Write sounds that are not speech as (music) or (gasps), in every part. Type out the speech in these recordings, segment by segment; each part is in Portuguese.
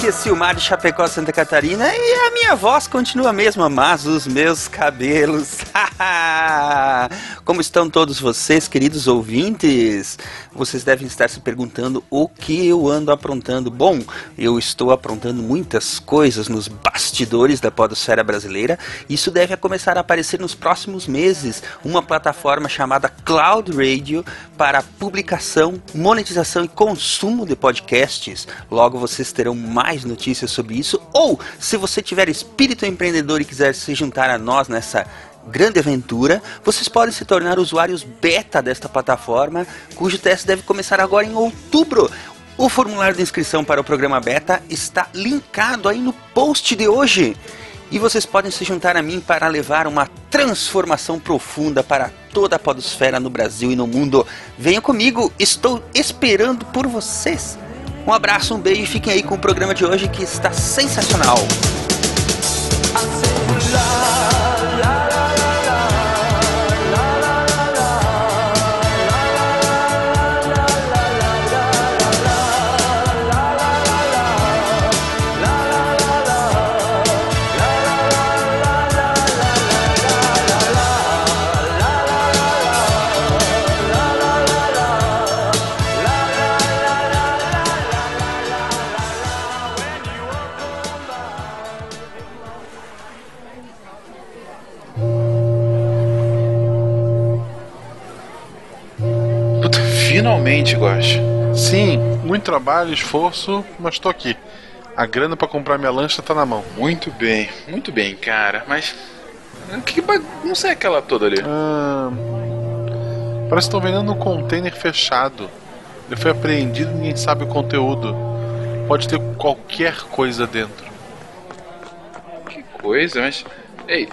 aqui é Silmar de Chapecó, Santa Catarina, e a minha voz continua a mesma, mas os meus cabelos. (laughs) Como estão todos vocês, queridos ouvintes? Vocês devem estar se perguntando o que eu ando aprontando. Bom, eu estou aprontando muitas coisas nos bastidores da podosfera brasileira. Isso deve começar a aparecer nos próximos meses. Uma plataforma chamada Cloud Radio para publicação, monetização e consumo de podcasts. Logo vocês terão mais notícias sobre isso. Ou, se você tiver espírito empreendedor e quiser se juntar a nós nessa grande aventura, vocês podem se tornar usuários beta desta plataforma, cujo teste deve começar agora em outubro. O formulário de inscrição para o programa beta está linkado aí no post de hoje. E vocês podem se juntar a mim para levar uma transformação profunda para toda a podosfera no Brasil e no mundo. Venham comigo, estou esperando por vocês. Um abraço, um beijo e fiquem aí com o programa de hoje que está sensacional. Finalmente, Guache. Sim, muito trabalho, esforço, mas tô aqui. A grana para comprar minha lancha tá na mão. Muito bem, muito bem, cara. Mas. Que bagunça é aquela toda ali? Ah, parece que estão vendendo um container fechado. Ele foi apreendido e ninguém sabe o conteúdo. Pode ter qualquer coisa dentro. Que coisa, mas. Ei,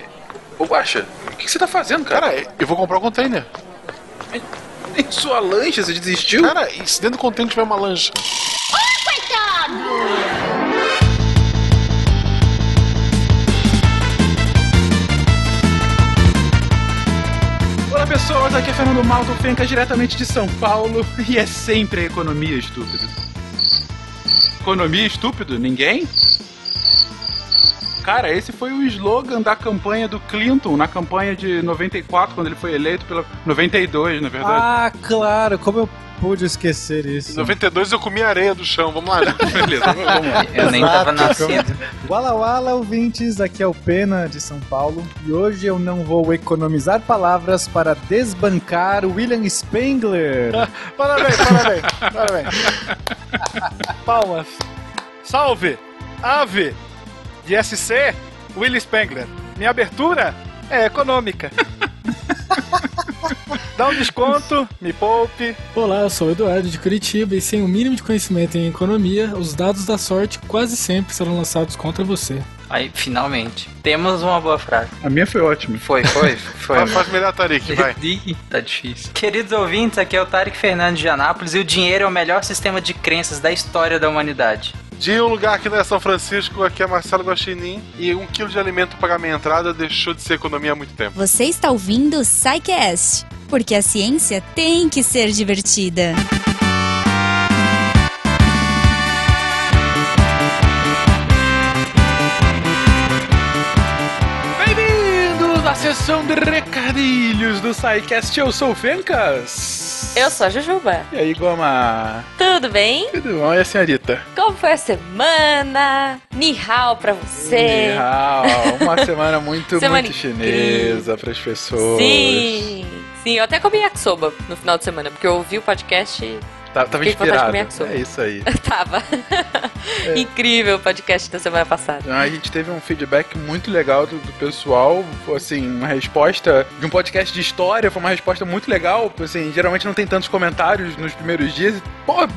ô Guacha, o que você tá fazendo, cara? Cara, eu vou comprar o container. Em sua lancha, você desistiu? Cara, e se dentro do container tiver uma lancha? Olá pessoas, aqui é Fernando Malto Fenca, diretamente de São Paulo, (laughs) e é sempre a economia estúpido. Economia estúpido? Ninguém? Cara, esse foi o slogan da campanha do Clinton, na campanha de 94, quando ele foi eleito pela. 92, na verdade. Ah, claro, como eu pude esquecer Em isso. 92 eu comi areia do chão, vamos lá. né? (laughs) Beleza, vamos lá. Eu nem tava Exato, nascido. Wala Wala, ouvintes, aqui é o Pena de São Paulo e hoje eu não vou economizar palavras para desbancar William Spengler. (laughs) Parabéns, parabéns, parabéns. (laughs) Palmas. Salve! Ave! De SC, Willy Spengler. Minha abertura é econômica. (laughs) Dá um desconto, me poupe. Olá, eu sou o Eduardo de Curitiba e sem o mínimo de conhecimento em economia, os dados da sorte quase sempre serão lançados contra você. Aí, finalmente. Temos uma boa frase. A minha foi ótima. Foi, foi, (laughs) foi. Faz, faz melhor, Tarik, vai. (laughs) Ih, tá difícil. Queridos ouvintes, aqui é o Tarek Fernandes de Anápolis e o dinheiro é o melhor sistema de crenças da história da humanidade. De um lugar que não é São Francisco, aqui é Marcelo Guaxinim. E um quilo de alimento para pagar minha entrada deixou de ser economia há muito tempo. Você está ouvindo o SciCast, porque a ciência tem que ser divertida. Bem-vindos à sessão de recadilhos do SciCast. Eu sou o Fencas. Eu sou a Jujuba. E aí, Goma? Tudo bem? Tudo bom? E a senhorita? Como foi a semana? Nihao pra você. Nihao. Uma (laughs) semana muito, Semana muito chinesa para as pessoas. Sim. Sim, eu até comi yakisoba no final de semana, porque eu ouvi o podcast Tá- Tava de inspirado. É isso aí. (laughs) tava. Incrível o podcast da semana passada. A gente teve um feedback muito legal do, do pessoal, assim, uma resposta de um podcast de história, foi uma resposta muito legal, assim, geralmente não tem tantos comentários nos primeiros dias, e, pô,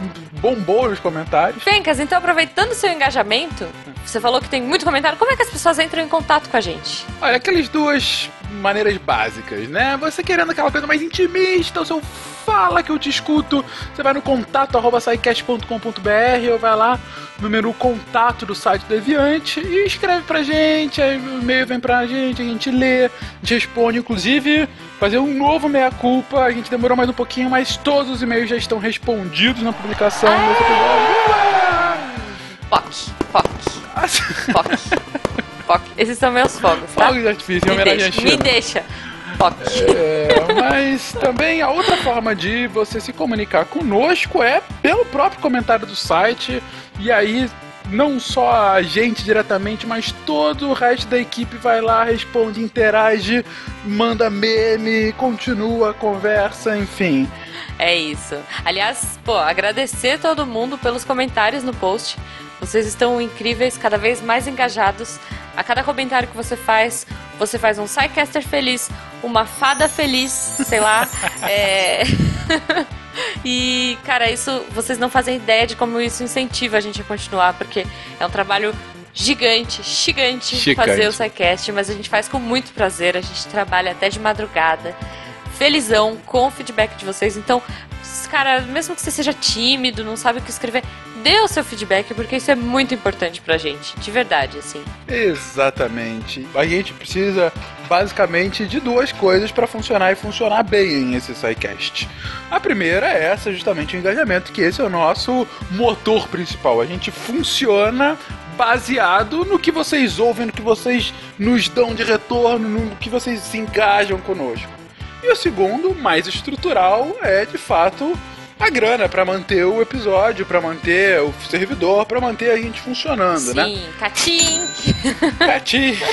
bombou os comentários. Fencas, então aproveitando o seu engajamento, você falou que tem muito comentário, como é que as pessoas entram em contato com a gente? Olha, aquelas duas maneiras básicas, né? Você querendo aquela coisa mais intimista, o seu fala que eu te escuto, você vai no contato arroba ou vai lá no menu contato do site do Deviante e escreve pra gente, aí o e-mail vem pra gente, a gente lê, a gente responde, inclusive fazer um novo meia-culpa, a gente demorou mais um pouquinho, mas todos os e-mails já estão respondidos na publicação desse episódio. Ué! POC, POC, POC, POC. Esses são meus fogos, tá? Fogos de artifício Me deixa, me deixa. É, mas também a outra forma de você se comunicar conosco é pelo próprio comentário do site. E aí, não só a gente diretamente, mas todo o resto da equipe vai lá, responde, interage, manda meme, continua a conversa, enfim. É isso. Aliás, pô, agradecer todo mundo pelos comentários no post. Vocês estão incríveis, cada vez mais engajados. A cada comentário que você faz, você faz um Psycaster feliz, uma fada feliz, sei lá. (laughs) é... (laughs) e, cara, isso vocês não fazem ideia de como isso incentiva a gente a continuar, porque é um trabalho gigante, gigante, Gigante. fazer o SciCast, mas a gente faz com muito prazer, a gente trabalha até de madrugada felizão com o feedback de vocês. Então, cara, mesmo que você seja tímido, não sabe o que escrever, dê o seu feedback, porque isso é muito importante pra gente. De verdade, assim. Exatamente. A gente precisa basicamente de duas coisas para funcionar e funcionar bem esse SciCast. A primeira é essa, justamente o engajamento, que esse é o nosso motor principal. A gente funciona baseado no que vocês ouvem, no que vocês nos dão de retorno, no que vocês se engajam conosco. E o segundo, mais estrutural, é de fato a grana para manter o episódio, para manter o servidor, para manter a gente funcionando, né? Sim, catim! Cati! (laughs)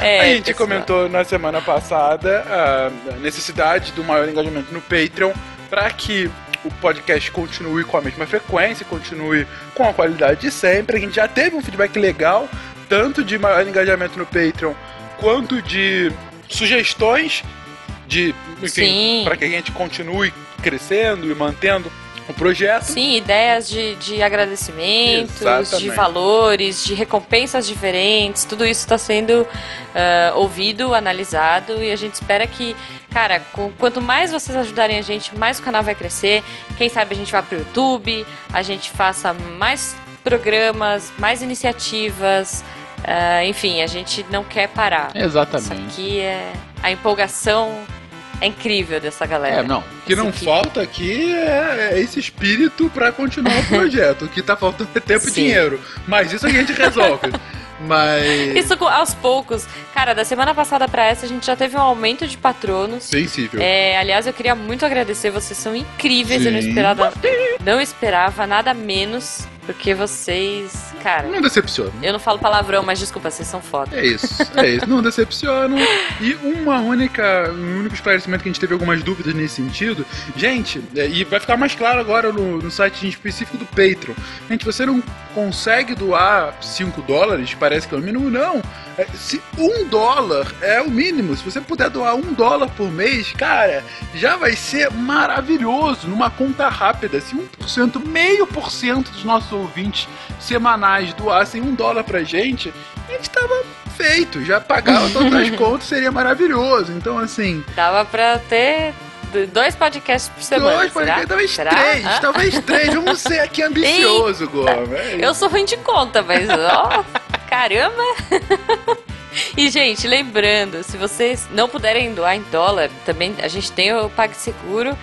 É, a gente pessoal. comentou na semana passada a necessidade do maior engajamento no Patreon para que o podcast continue com a mesma frequência, continue com a qualidade de sempre. A gente já teve um feedback legal, tanto de maior engajamento no Patreon, quanto de sugestões de, enfim, para que a gente continue crescendo e mantendo o projeto. Sim, ideias de, de agradecimentos, Exatamente. de valores, de recompensas diferentes, tudo isso está sendo ah, ouvido, analisado e a gente espera que, cara, com- quanto mais vocês ajudarem a gente, mais o canal vai crescer. Quem sabe a gente vá pro YouTube, a gente faça mais programas, mais iniciativas. ah, enfim, a gente não quer parar. Isso Exatamente. aqui é a empolgação é incrível dessa galera. É, não. O que não aqui. falta aqui é, é esse espírito pra continuar o (laughs) projeto. O que tá faltando é tempo e Sim. dinheiro. Mas isso a gente resolve. (laughs) Mas. Isso aos poucos. Cara, da semana passada pra essa a gente já teve um aumento de patronos. Sensível. É, aliás, eu queria muito agradecer, vocês são incríveis, eu não Sim. esperava, não esperava nada menos, porque vocês, cara, Não decepciona. eu não falo palavrão, mas desculpa, vocês são foda. É isso, é isso. Não decepcionam. E uma única, um único esclarecimento que a gente teve algumas dúvidas nesse sentido. Gente, é, e vai ficar mais claro agora no, no site específico do Patreon. Gente, você não consegue doar 5 dólares, parece que é o mínimo, não. É, se um dólar é o mínimo, se você puder doar um dólar por mês, cara, já vai ser maravilhoso. Numa conta rápida, se 1%, meio por cento dos nossos ouvintes semanais doassem um dólar pra gente, a gente tava feito, já pagava (laughs) todas as contas, seria maravilhoso. Então, assim, Dava pra ter dois podcasts por semana, dois, pode- talvez Será? três, talvez três. Vamos (laughs) ser aqui ambicioso, Goma. É Eu sou ruim de conta, mas ó, (laughs) caramba! E, gente, lembrando, se vocês não puderem doar em dólar, também a gente tem o PagSeguro,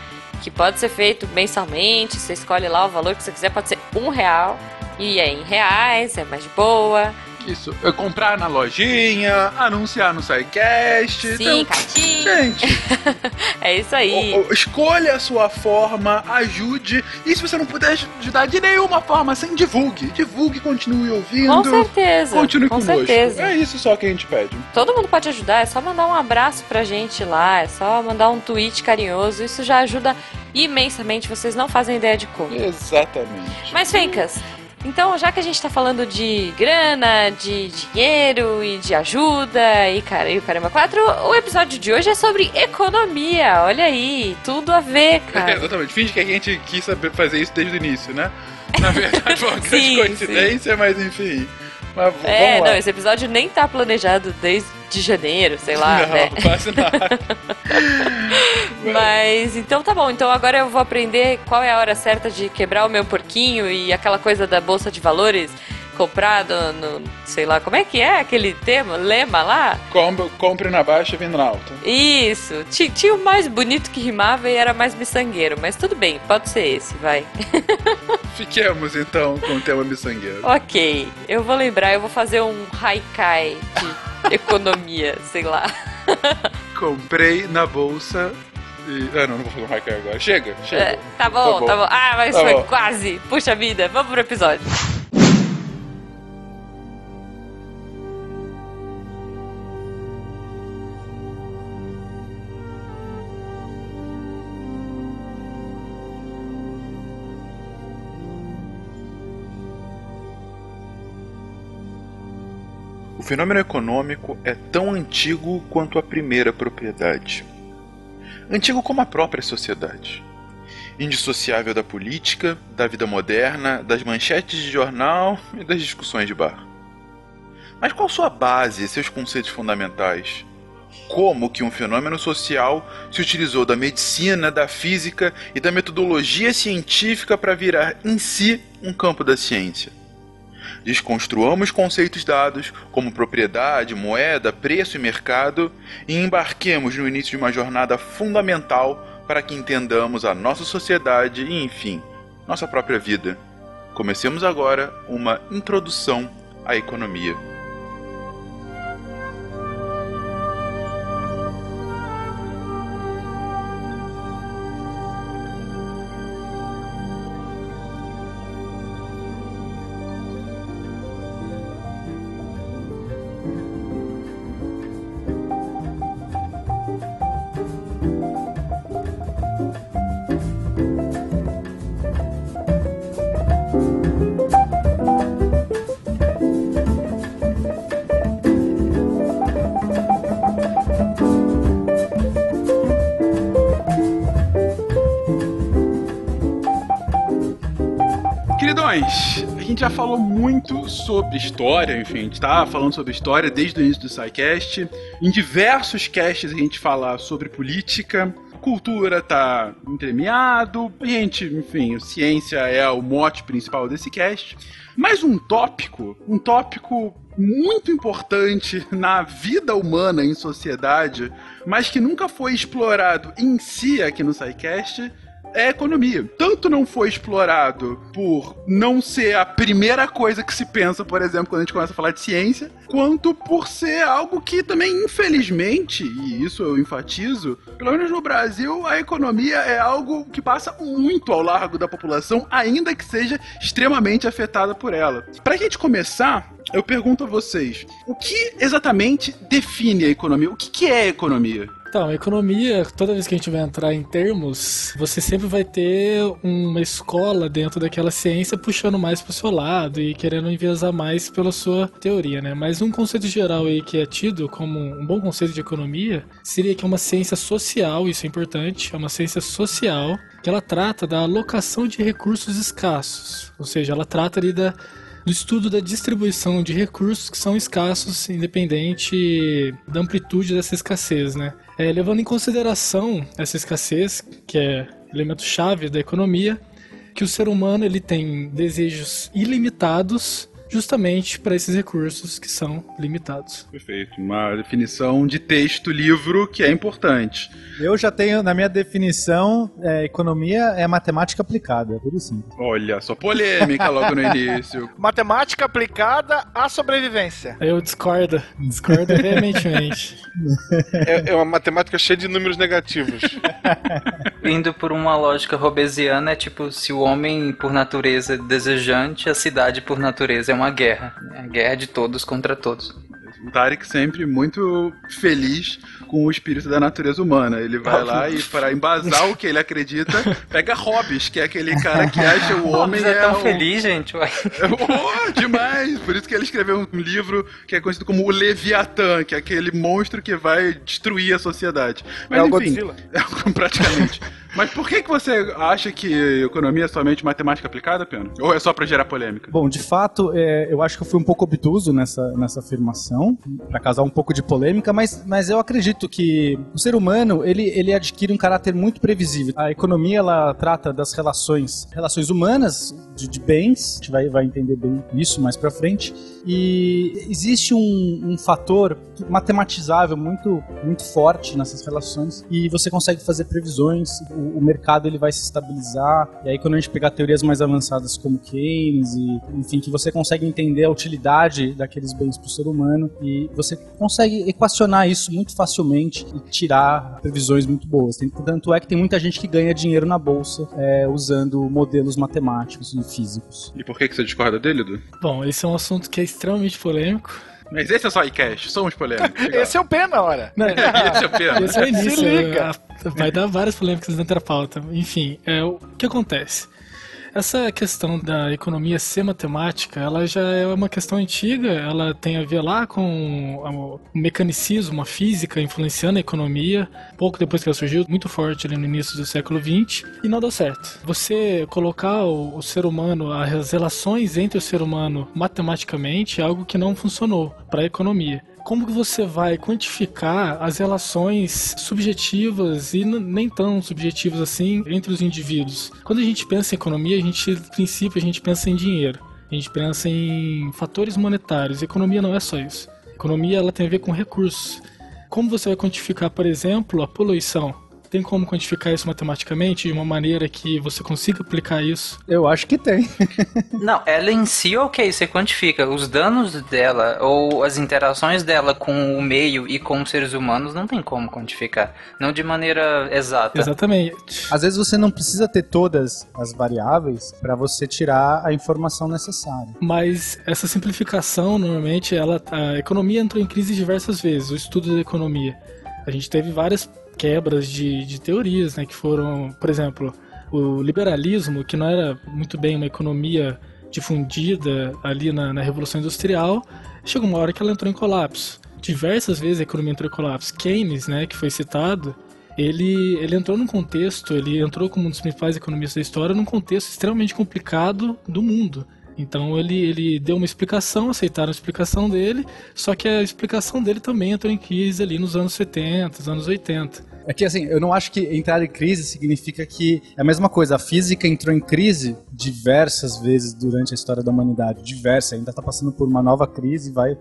que pode ser feito mensalmente. Você escolhe lá o valor que você quiser, pode ser um real. E é em reais, é mais de boa. Isso, é comprar na lojinha, anunciar no SciCast. Sim, então, gente, (laughs) É isso aí. o- o- escolha a sua forma, ajude. E se você não puder ajudar de nenhuma forma, assim, divulgue. Divulgue, continue ouvindo. Com certeza. Continue com conosco. certeza. É isso só que a gente pede. Todo mundo pode ajudar, é só mandar um abraço pra gente lá, é só mandar um tweet carinhoso. Isso já ajuda imensamente, vocês não fazem ideia de como. Exatamente. Mas, Fencas, então já que a gente tá falando de grana, de dinheiro e de ajuda e, cara, e o Caramba 4, o episódio de hoje é sobre economia. Olha aí, tudo a ver, (laughs) cara. Exatamente. Finge que a gente quis saber fazer isso desde o início, né? Na verdade, foi uma (laughs) grande Sim, coincidência, mas enfim. Mas É, vamos lá. não, esse episódio nem tá planejado desde janeiro, sei lá, não, né? (laughs) quase nada. Mas então tá bom, então agora eu vou aprender qual é a hora certa de quebrar o meu porquinho e aquela coisa da bolsa de valores. Comprar no, no- sei lá, como é que é aquele tema, lema lá? Compre, compre na baixa, venda na alta. Isso, Ti- tinha o mais bonito que rimava e era mais miçangueiro, mas tudo bem, pode ser esse, vai. (laughs) Fiquemos então com o tema miçangueiro. ok, eu vou lembrar, eu vou fazer um haikai de economia, sei lá. (laughs) Comprei na bolsa e... Ah, não, não vou fazer um haikai agora. Chega, chega. É, tá bom, tá bom. Ah, mas Tá foi bom. quase. Puxa vida, vamos pro episódio. Fenômeno econômico é tão antigo quanto a primeira propriedade. Antigo como a própria sociedade. Indissociável da política, da vida moderna, das manchetes de jornal e das discussões de bar. Mas qual sua base seus conceitos fundamentais? Como que um fenômeno social se utilizou da medicina, da física e da metodologia científica para virar em si um campo da ciência? Desconstruamos conceitos dados como propriedade, moeda, preço e mercado e embarquemos no início de uma jornada fundamental para que entendamos a nossa sociedade e, enfim, nossa própria vida. Comecemos agora uma introdução à economia. Já falou muito sobre história, enfim, a gente tá falando sobre história desde o início do SciCast. Em diversos casts a gente fala sobre política, cultura tá entremeado, gente, enfim, ciência é o mote principal desse cast. Mas um tópico, um tópico muito importante na vida humana em sociedade, mas que nunca foi explorado em si aqui no SciCast, é a economia. Tanto não foi explorado por não ser a primeira coisa que se pensa, por exemplo, quando a gente começa a falar de ciência, quanto por ser algo que também, infelizmente, e isso eu enfatizo, pelo menos no Brasil, a economia é algo que passa muito ao largo da população, ainda que seja extremamente afetada por ela. Pra gente começar, eu pergunto a vocês, o que exatamente define a economia? O que, que é a economia? Então, economia, toda vez que a gente vai entrar em termos, você sempre vai ter uma escola dentro daquela ciência puxando mais pro seu lado e querendo enviesar mais pela sua teoria, né? Mas um conceito geral aí que é tido como um bom conceito de economia seria que é uma ciência social, isso é importante, é uma ciência social que ela trata da alocação de recursos escassos, ou seja, ela trata ali da do estudo da distribuição de recursos que são escassos, independente da amplitude dessa escassez, né? É, levando em consideração essa escassez, que é elemento chave da economia, que o ser humano ele tem desejos ilimitados justamente para esses recursos que são limitados. Perfeito. Uma definição de texto, livro, que é importante. Eu já tenho, na minha definição, é, economia é matemática aplicada, por isso. Olha só, polêmica logo no início. (laughs) Matemática aplicada à sobrevivência. Eu discordo, discordo veementemente. É, é uma matemática cheia de números negativos. (laughs) Indo por uma lógica robesiana, é tipo, se o homem por natureza é desejante, a cidade por natureza é uma guerra. É a guerra de todos contra todos. O Tarek sempre muito feliz com o espírito da natureza humana. Ele vai lá e, para embasar o que ele acredita, pega Hobbes, que é aquele cara que acha o homem Hobbes é tão o- feliz, gente. ué. (laughs) Oh, demais! Por isso que ele escreveu um livro que é conhecido como o Leviatã, que é aquele monstro que vai destruir a sociedade. Mas É o enfim, Godzilla. (laughs) é, praticamente. Mas por que, que você acha que economia é somente matemática aplicada, Pena? Ou é só pra gerar polêmica? Bom, de fato, é, eu acho que eu fui um pouco obtuso nessa, nessa afirmação, para causar um pouco de polêmica, mas, mas eu acredito que o ser humano, ele, ele adquire um caráter muito previsível. A economia, ela trata das relações, relações humanas, de, de bens, a gente vai, vai entender bem isso mais pra frente, e existe um, um fator matematizável muito, muito forte nessas relações, e você consegue fazer previsões, o, o mercado ele vai se estabilizar, e aí quando a gente pegar teorias mais avançadas como Keynes, e, enfim, que você consegue entender a utilidade daqueles bens para o ser humano, e você consegue equacionar isso muito facilmente e tirar previsões muito boas. Tanto é que tem muita gente que ganha dinheiro na bolsa é, usando modelos matemáticos e físicos. E por que, que você discorda dele, Edu? Bom, esse é um assunto que é extremamente polêmico. Mas esse é só iCash, somos polêmicos. Esse é o pena, ora. Não, esse é o Pena. Esse é o início. Se liga. é, Vai dar várias polêmicas dentro da pauta. Enfim, é, o que acontece? Essa questão da economia ser matemática, ela já é uma questão antiga, ela tem a ver lá com o mecanicismo, a física influenciando a economia, pouco depois que ela surgiu, muito forte ali no início do século XX, e não deu certo. Você colocar o, o ser humano, as relações entre o ser humano matematicamente, é algo que não funcionou para a economia como que você vai quantificar as relações subjetivas e nem tão subjetivas assim entre os indivíduos? Quando a gente pensa em economia, a gente, no princípio, a gente pensa em dinheiro. A gente pensa em fatores monetários. Economia não é só isso. Economia ela tem a ver com recursos. Como você vai quantificar, por exemplo, a poluição? Tem como quantificar isso matematicamente de uma maneira que você consiga aplicar isso? Eu acho que tem. (laughs) Não, ela em si, ok, você quantifica. Os danos dela ou as interações dela com o meio e com os seres humanos não tem como quantificar. Não de maneira exata. Exatamente. Às vezes você não precisa ter todas as variáveis para você tirar a informação necessária. Mas essa simplificação, normalmente, ela, a economia entrou em crise diversas vezes, o estudo da economia. A gente teve várias quebras de, de teorias, né, que foram, por exemplo, o liberalismo, que não era muito bem uma economia difundida ali na, na Revolução Industrial, chegou uma hora que ela entrou em colapso. Diversas vezes a economia entrou em colapso. Keynes, né, que foi citado, ele, ele entrou num contexto, ele entrou como um dos principais economistas da história, num contexto extremamente complicado do mundo. Então ele, ele deu uma explicação, aceitaram a explicação dele, só que a explicação dele também entrou em crise ali nos anos 70, nos anos 80. É que assim, eu não acho que entrar em crise significa que é a mesma coisa. A física entrou em crise diversas vezes durante a história da humanidade, diversas. Ainda está passando por uma nova crise, vai.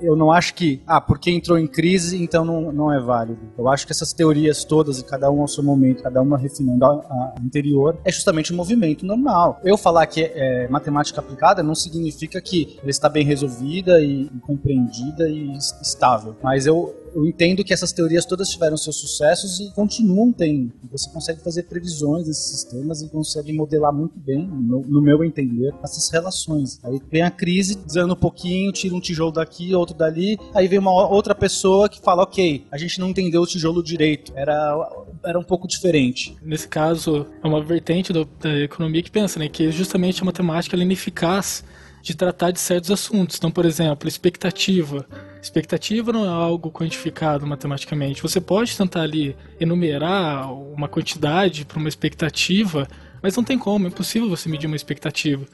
Eu não acho que, ah, porque entrou em crise, então não, não é válido. Eu acho que essas teorias todas, e cada um ao seu momento, cada uma refinando a, a anterior, é justamente um movimento normal. Eu falar que é, é matemática aplicada não significa que ela está bem resolvida e, e compreendida e estável. Mas eu eu entendo que essas teorias todas tiveram seus sucessos e continuam tendo. Você consegue fazer previsões desses sistemas e consegue modelar muito bem, no, no meu entender, essas relações. Aí vem a crise, desanda um pouquinho, tira um tijolo daqui, outro dali, aí vem uma outra pessoa que fala, ok, a gente não entendeu o tijolo direito, era, era um pouco diferente. Nesse caso, é uma vertente do, da economia que pensa, né, que justamente a matemática é ineficaz de tratar de certos assuntos. Então, por exemplo, expectativa. Expectativa não é algo quantificado matematicamente. Você pode tentar ali enumerar uma quantidade para uma expectativa, mas não tem como, é impossível você medir uma expectativa.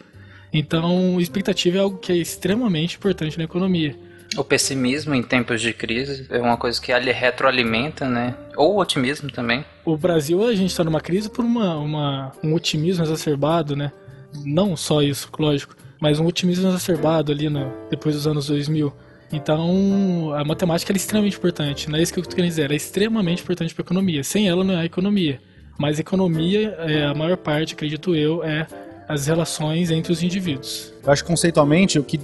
Então, expectativa é algo que é extremamente importante na economia. O pessimismo em tempos de crise é uma coisa que ali retroalimenta, né? Ou o otimismo também. O Brasil, a gente está numa crise por uma, uma, um otimismo exacerbado, né? Não só isso, lógico, mas um otimismo exacerbado ali no, depois dos anos 2000. Então, a matemática é extremamente importante. Não é isso que eu estou querendo dizer. Ela é extremamente importante para a economia. Sem ela, não é economia. Mas economia, é, a maior parte, acredito eu, é as relações entre os indivíduos. Eu acho que conceitualmente o que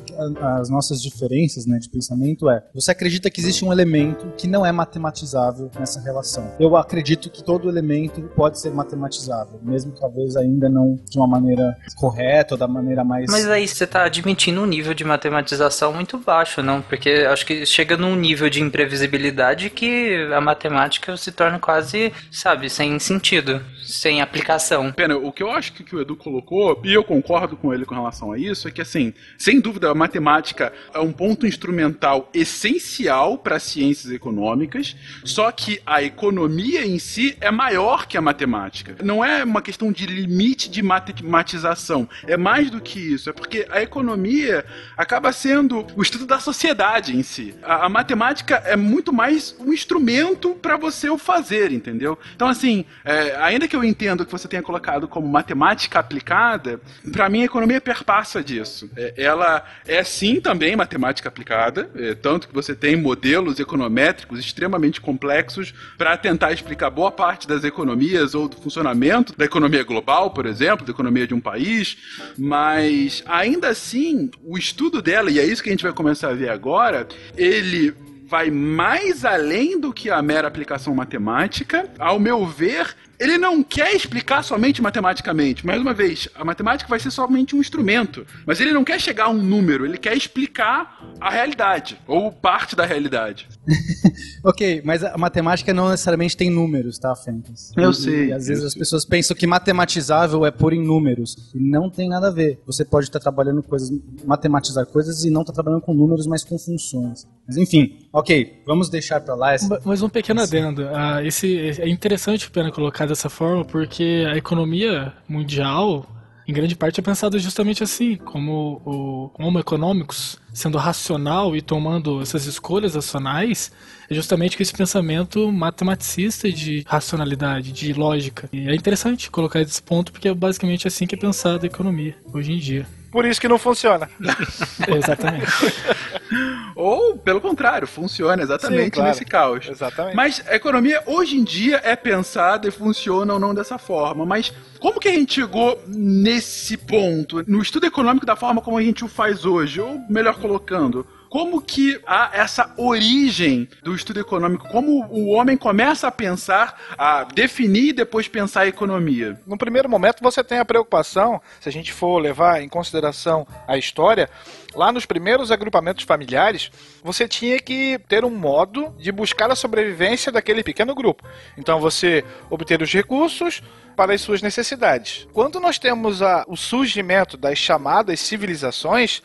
as nossas diferenças né, de pensamento é: você acredita que existe um elemento que não é matematizável nessa relação. Eu acredito que todo elemento pode ser matematizável, mesmo talvez ainda não de uma maneira correta ou da maneira mais. Mas aí você está admitindo um nível de matematização muito baixo, não? Porque acho que chega num nível de imprevisibilidade que a matemática se torna quase, sabe, sem sentido, sem aplicação. Pena, o que eu acho que o Edu colocou, e eu concordo com ele com relação a isso, pensa que, assim, sem dúvida, a matemática é um ponto instrumental essencial para as ciências econômicas, só que a economia em si é maior que a matemática. Não é uma questão de limite de matematização, é mais do que isso, é porque a economia acaba sendo o estudo da sociedade em si. A, a matemática é muito mais um instrumento para você o fazer, entendeu? Então, assim, é, ainda que eu entendo que você tenha colocado como matemática aplicada, para mim a economia perpassa disso. É, ela é sim também matemática aplicada, é, tanto que você tem modelos econométricos extremamente complexos para tentar explicar boa parte das economias ou do funcionamento da economia global, por exemplo, da economia de um país, mas ainda assim, o estudo dela, e é isso que a gente vai começar a ver agora, ele vai mais além do que a mera aplicação matemática. Ao meu ver, ele não quer explicar somente matematicamente. Mais uma vez, a matemática vai ser somente um instrumento. Mas ele não quer chegar a um número, ele quer explicar a realidade, ou parte da realidade. (laughs) ok, mas a matemática não necessariamente tem números, tá, Fênix? Eu e, sei. E às vezes as pessoas pensam que matematizável é pôr em números. E não tem nada a ver. Você pode estar trabalhando coisas, matematizar coisas e não estar trabalhando com números, mas com funções. Mas enfim, ok, vamos deixar para lá. Essa... Mas um pequeno adendo. Ah, esse, é interessante o Pena colocar dessa forma porque a economia mundial, em grande parte, é pensada justamente assim, como o Homo econômicos, sendo racional e tomando essas escolhas racionais, é justamente com esse pensamento matematicista de racionalidade, de lógica. E é interessante colocar esse ponto porque é basicamente assim que é pensada a economia hoje em dia. Por isso que não funciona. (laughs) exatamente. (laughs) Ou, pelo contrário, funciona exatamente Sim, claro. nesse caos. Exatamente. Mas a economia hoje em dia é pensada e funciona ou não dessa forma. Mas como que a gente chegou nesse ponto? No estudo econômico da forma como a gente o faz hoje? Ou melhor colocando, como que há essa origem do estudo econômico? Como o homem começa a pensar, a definir e depois pensar a economia? No primeiro momento, você tem a preocupação, se a gente for levar em consideração a história, lá nos primeiros agrupamentos familiares, você tinha que ter um modo de buscar a sobrevivência daquele pequeno grupo. Então você obter os recursos para as suas necessidades. Quando nós temos a, o surgimento das chamadas civilizações,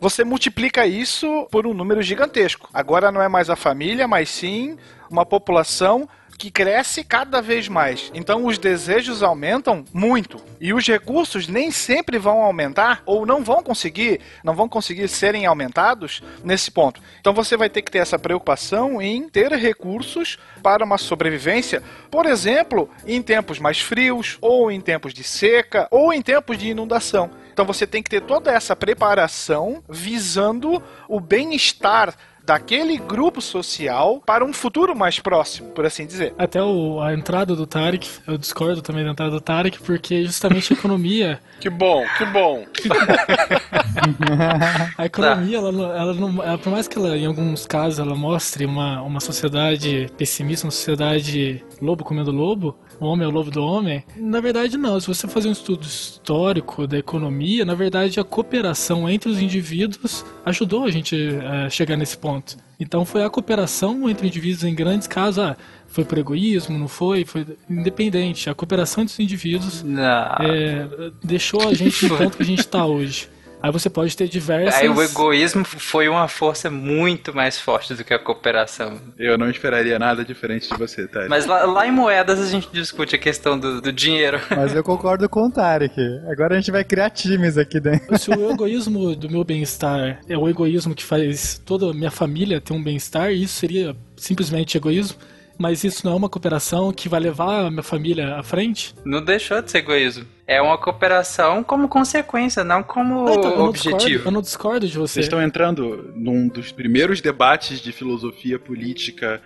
você multiplica isso por um número gigantesco. Agora não é mais a família, mas sim uma população que cresce cada vez mais. Então os desejos aumentam muito e os recursos nem sempre vão aumentar ou não vão conseguir, não vão conseguir serem aumentados nesse ponto. Então você vai ter que ter essa preocupação em ter recursos para uma sobrevivência, por exemplo, em tempos mais frios ou em tempos de seca ou em tempos de inundação. Então você tem que ter toda essa preparação visando o bem-estar daquele grupo social para um futuro mais próximo, por assim dizer. Até o, a entrada do Tarek, eu discordo também da entrada do Tarek, porque justamente a economia. (laughs) que bom, que bom. a economia, ela, ela, não, ela, por mais que ela, em alguns casos, ela mostre uma, uma sociedade pessimista, uma sociedade lobo comendo lobo, homem é o lobo do homem? Na verdade, não. Se você fazer um estudo histórico da economia, na verdade, a cooperação entre os indivíduos ajudou a gente a é, chegar nesse ponto. Então, foi a cooperação entre indivíduos em grandes casos. Ah, foi por egoísmo, não foi? Foi independente. A cooperação entre os indivíduos é, deixou a gente no (laughs) ponto que a gente está hoje. Aí você pode ter diversas. Aí o egoísmo foi uma força muito mais forte do que a cooperação. Eu não esperaria nada diferente de você, tá? Mas lá, lá, em moedas a gente discute a questão do, do, dinheiro. (laughs) Mas eu concordo com o Tarek. Agora a gente vai criar times aqui dentro. Se o egoísmo do meu bem-estar é o egoísmo que faz toda a minha família ter um bem-estar, isso seria simplesmente egoísmo mas isso não é uma cooperação que vai levar a minha família à frente? Não deixou de ser egoísmo. É uma cooperação como consequência, não como ah, então, eu objetivo. Não discordo, eu não discordo de você. Vocês estão entrando num dos primeiros debates de filosofia política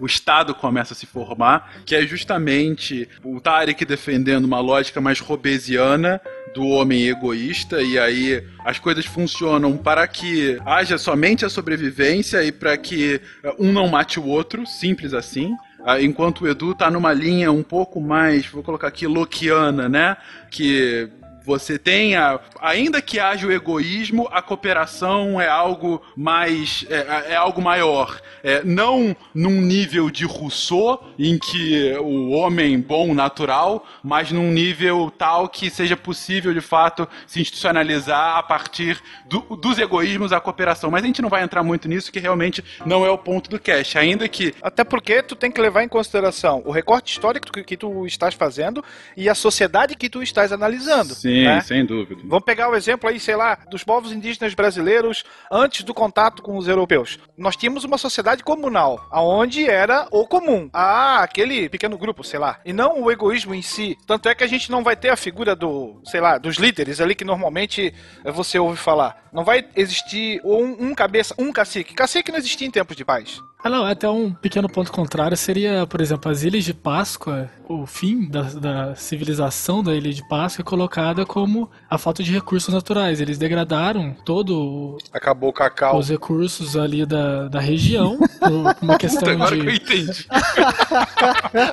o Estado começa a se formar, que é justamente o Tarek defendendo uma lógica mais robesiana do homem egoísta, e aí as coisas funcionam para que haja somente a sobrevivência e para que um não mate o outro, simples assim. Ah, enquanto o Edu tá numa linha um pouco mais, vou colocar aqui, loquiana, né? Que Você tem, a, ainda que haja o egoísmo, a cooperação é algo mais. é, é algo maior. É, não num nível de Rousseau, em que o homem bom natural, mas num nível tal que seja possível de fato se institucionalizar a partir do, dos egoísmos a cooperação. Mas a gente não vai entrar muito nisso, que realmente não é o ponto do cast. Ainda que. Até porque tu tem que levar em consideração o recorte histórico que, que tu estás fazendo e a sociedade que tu estás analisando. Sim, né? sem dúvida. Vamos pegar o exemplo aí, sei lá, dos povos indígenas brasileiros antes do contato com os europeus. Nós tínhamos uma sociedade comunal, aonde era o comum. Ah, aquele pequeno grupo, sei lá. E não o egoísmo em si. Tanto é que a gente não vai ter a figura do, sei lá, dos líderes ali que normalmente você ouve falar. Não vai existir um, um cabeça, um cacique. Cacique não existia em tempos de paz. Ah, não, até um pequeno ponto contrário seria, por exemplo, as Ilhas de Páscoa, o fim da, da civilização da Ilha de Páscoa é colocada como a falta de recursos naturais. Eles degradaram todo Acabou o cacau. os recursos ali da, da região por uma (laughs) questão Agora que eu de... entendi.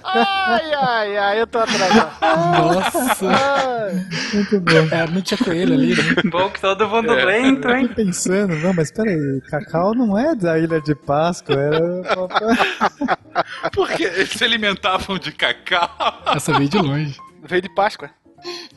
ai, ai, ai, eu tô atrasado. Nossa! Muito bom. É, não tinha coelho ali, né? (laughs) Bom que todo mundo É. lento, hein? Tô pensando, não, mas peraí, Cacau não é da Ilha de Páscoa, era. Porque eles se alimentavam de cacau. Essa veio de longe. Veio de Páscoa.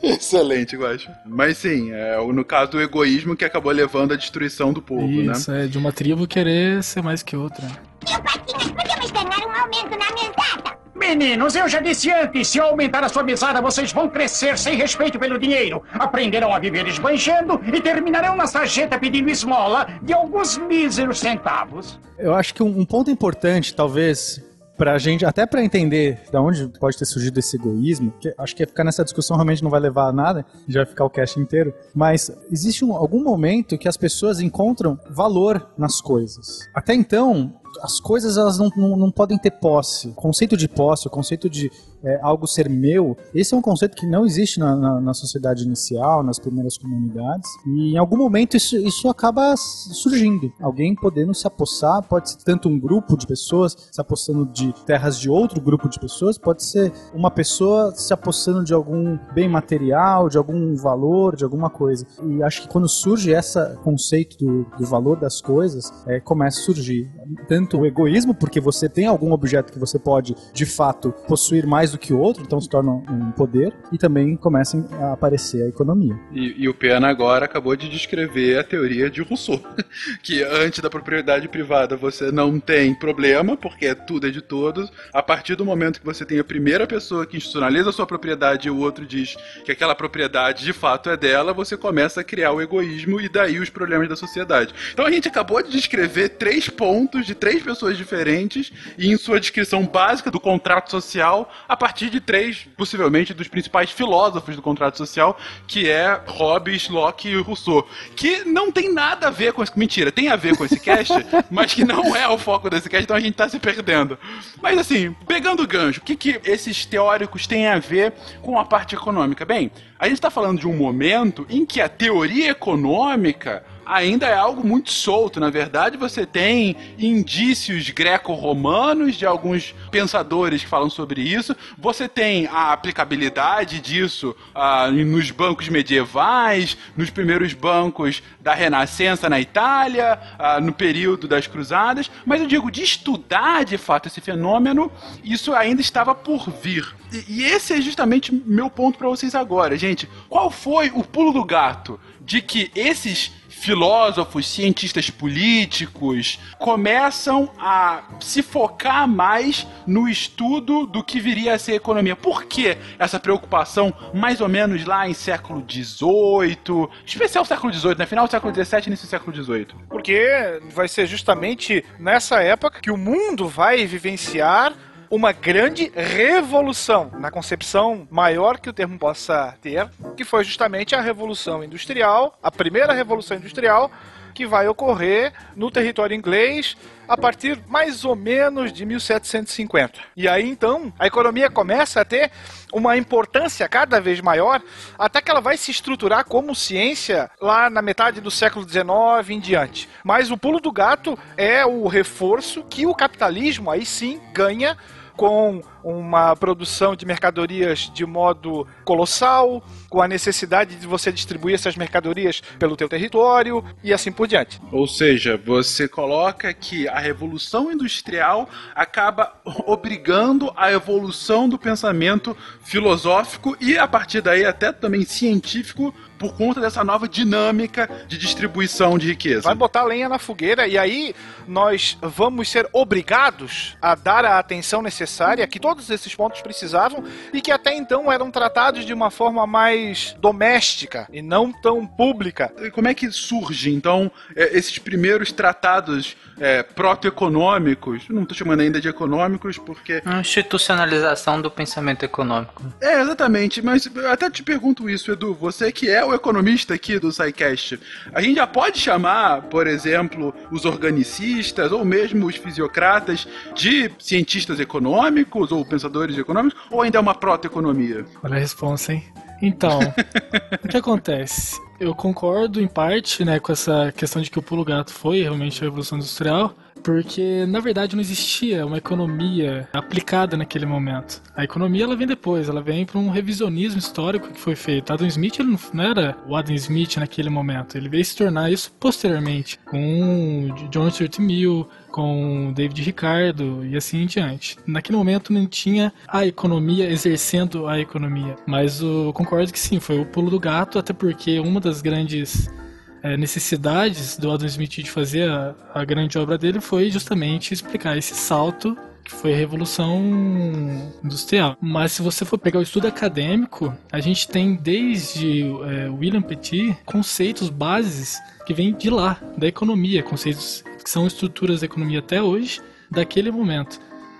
Excelente, eu acho. Mas sim, é no caso do egoísmo que acabou levando à destruição do povo, né? Isso, é de uma tribo querer ser mais que outra. Podemos ganhar um aumento na mesada. Meninos, eu já disse antes, se eu aumentar a sua mesada, vocês vão crescer sem respeito pelo dinheiro. Aprenderão a viver esbanjando e terminarão na sarjeta pedindo esmola de alguns míseros centavos. Eu acho que um ponto importante, talvez, pra gente, até pra entender de onde pode ter surgido esse egoísmo, que acho que ficar nessa discussão realmente não vai levar a nada, já vai ficar o cast inteiro, mas existe um- algum momento que as pessoas encontram valor nas coisas. Até então, as coisas elas não, não, não podem ter posse. O conceito de posse, o conceito de é, algo ser meu, esse é um conceito que não existe na, na, na sociedade inicial, nas primeiras comunidades, e em algum momento isso, isso acaba surgindo. Alguém podendo se apossar, pode ser tanto um grupo de pessoas se apossando de terras de outro grupo de pessoas, pode ser uma pessoa se apossando de algum bem material, de algum valor, de alguma coisa. E acho que quando surge esse conceito do, do valor das coisas, é, começa a surgir tanto o egoísmo, porque você tem algum objeto que você pode, de fato, possuir mais do que o outro, então se torna um poder, e também começa a aparecer a economia. E, e o Pena agora acabou de descrever a teoria de Rousseau. (laughs) Que antes da propriedade privada você não tem problema, porque tudo é de todos. A partir do momento que você tem a primeira pessoa que institucionaliza a sua propriedade e o outro diz que aquela propriedade de fato é dela, você começa a criar o egoísmo e daí os problemas da sociedade. Então a gente acabou de descrever três pontos de três pessoas diferentes e em sua descrição básica do contrato social a partir de três, possivelmente, dos principais filósofos do contrato social, que é Hobbes, Locke e Rousseau. Que não tem nada a ver com esse. Mentira, tem a ver com esse cast, (laughs) mas que não é o foco desse cast, então a gente tá se perdendo. Mas assim, pegando o gancho, o que, que esses teóricos têm a ver com a parte econômica? Bem, a gente tá falando de um momento em que a teoria econômica ainda é algo muito solto. Na verdade, você tem indícios greco-romanos de alguns pensadores que falam sobre isso. Você tem a aplicabilidade disso ah, nos bancos medievais, nos primeiros bancos da Renascença na Itália, ah, no período das Cruzadas. Mas eu digo, de estudar de fato esse fenômeno, isso ainda estava por vir. E, e esse é justamente meu ponto para vocês agora, gente. Qual foi o pulo do gato de que esses filósofos, cientistas políticos começam a se focar mais no estudo do que viria a ser economia. Por que essa preocupação, mais ou menos lá em século XVIII, especial século XVIII, né? Final do século XVII início do século XVIII? Porque vai ser justamente nessa época que o mundo vai vivenciar uma grande revolução na concepção maior que o termo possa ter, que foi justamente a revolução industrial, a primeira revolução industrial que vai ocorrer no território inglês a partir mais ou menos de 1750. E aí então a economia começa a ter uma importância cada vez maior, até que ela vai se estruturar como ciência lá na metade do século XIX em diante. Mas o pulo do gato é o reforço que o capitalismo aí sim ganha com uma produção de mercadorias de modo colossal, com a necessidade de você distribuir essas mercadorias pelo teu território e assim por diante. Ou seja, você coloca que a revolução industrial acaba obrigando a evolução do pensamento filosófico e a partir daí até também científico por conta dessa nova dinâmica de distribuição de riqueza. Vai botar lenha na fogueira e aí nós vamos ser obrigados a dar a atenção necessária que todos esses pontos precisavam e que até então eram tratados de uma forma mais doméstica e não tão pública. E como é que surge, então, é, esses primeiros tratados é, proto-econômicos? Não estou chamando ainda de econômicos porque. A institucionalização do pensamento econômico. É, exatamente, mas eu até te pergunto isso, Edu, você que é o economista aqui do SciCast, a gente já pode chamar, por exemplo, os organicistas ou mesmo os fisiocratas de cientistas econômicos ou pensadores econômicos, ou ainda é uma proto-economia? Olha a resposta, hein? Então, (laughs) o que acontece? Eu concordo em parte, né, com essa questão de que o pulo gato foi realmente a revolução industrial, porque na verdade não existia uma economia aplicada naquele momento. A economia ela vem depois, ela vem para um revisionismo histórico que foi feito. Adam Smith ele não era o Adam Smith naquele momento, ele veio se tornar isso posteriormente com John Stuart Mill, com David Ricardo e assim em diante. Naquele momento não tinha a economia exercendo a economia, mas eu concordo que sim, foi o pulo do gato, até porque uma das grandes é, necessidades do Adam Smith de fazer a, a grande obra dele foi justamente explicar esse salto que foi a Revolução Industrial. Mas se você for pegar o estudo acadêmico, a gente tem desde é, William Petit conceitos bases que vêm de lá, da economia, conceitos que são estruturas da economia até hoje, daquele momento.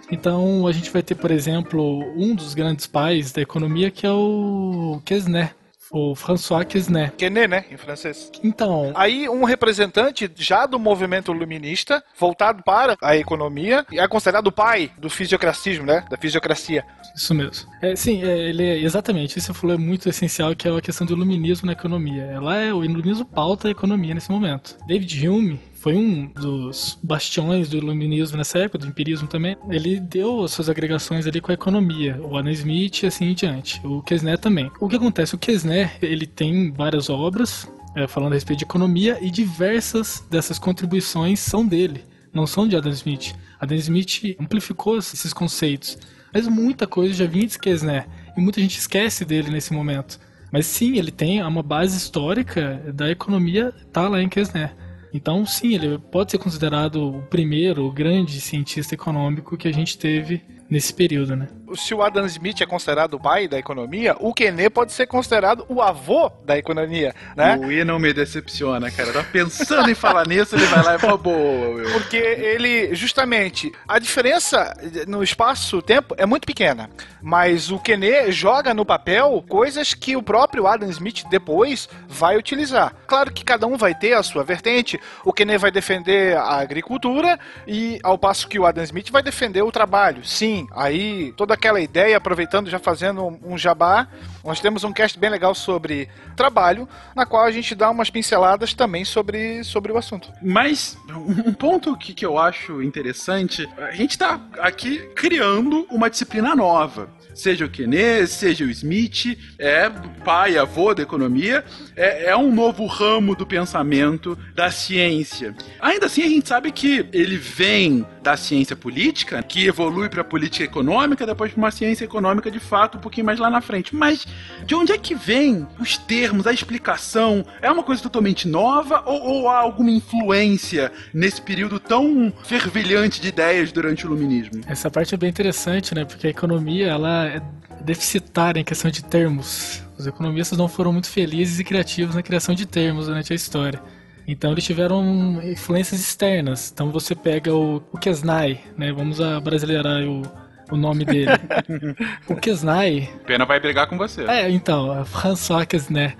Então a gente vai ter, por exemplo, um dos grandes pais da economia que é o Quesner, o François Quesner. Quesnet, né, em francês. Então, Aí um representante já do movimento luminista, voltado para a economia, é considerado o pai do fisiocracismo, né, da fisiocracia. Isso mesmo. É, sim, é, ele é, exatamente. Isso falou é muito essencial, que é a questão do iluminismo na economia. Ela é o iluminismo pauta a economia nesse momento. David Hume foi um dos bastiões do iluminismo nessa época, do empirismo também. Ele deu as suas agregações ali com a economia, o Adam Smith e assim em diante. O Kesner também. O que acontece? O Kesner, ele tem várias obras é, falando a respeito de economia e diversas dessas contribuições são dele, não são de Adam Smith. Adam Smith amplificou esses conceitos, mas muita coisa já vinha de Kesner e muita gente esquece dele nesse momento. Mas sim, ele tem uma base histórica da economia, tá lá em Kesner. Então, sim, ele pode ser considerado o primeiro grande cientista econômico que a gente teve nesse período, né? Se o Adam Smith é considerado o pai da economia, o Quesnet pode ser considerado o avô da economia, né? O I não me decepciona, cara. Tá pensando em falar (laughs) nisso, ele vai lá e fala, boa, meu. Porque ele, justamente, a diferença no espaço-tempo é muito pequena. Mas o Quesnet joga no papel coisas que o próprio Adam Smith depois vai utilizar. Claro que cada um vai ter a sua vertente. O Quesnet vai defender a agricultura e ao passo que o Adam Smith vai defender o trabalho. Sim, aí toda aquela ideia, aproveitando já fazendo um jabá, nós temos um cast bem legal sobre trabalho, na qual a gente dá umas pinceladas também sobre, sobre o assunto. Mas um ponto que, que eu acho interessante, a gente tá aqui criando uma disciplina nova. Seja o Keynes, seja o Smith, é pai, avô da economia, é, é um novo ramo do pensamento da ciência. Ainda assim, a gente sabe que ele vem da ciência política, que evolui para a política econômica, depois para uma ciência econômica de fato, um pouquinho mais lá na frente. Mas de onde é que vem os termos, a explicação? É uma coisa totalmente nova ou, ou há alguma influência nesse período tão fervilhante de ideias durante o iluminismo? Essa parte é bem interessante, né? Porque a economia, ela é deficitária em questão de termos. Os economistas não foram muito felizes e criativos na criação de termos durante a história. Então eles tiveram influências externas. Então você pega o, o Kesnay, né? Vamos abrasileirar o, o nome dele. (laughs) o Kesnay. Pena vai brigar com você. É, então, François Kesner.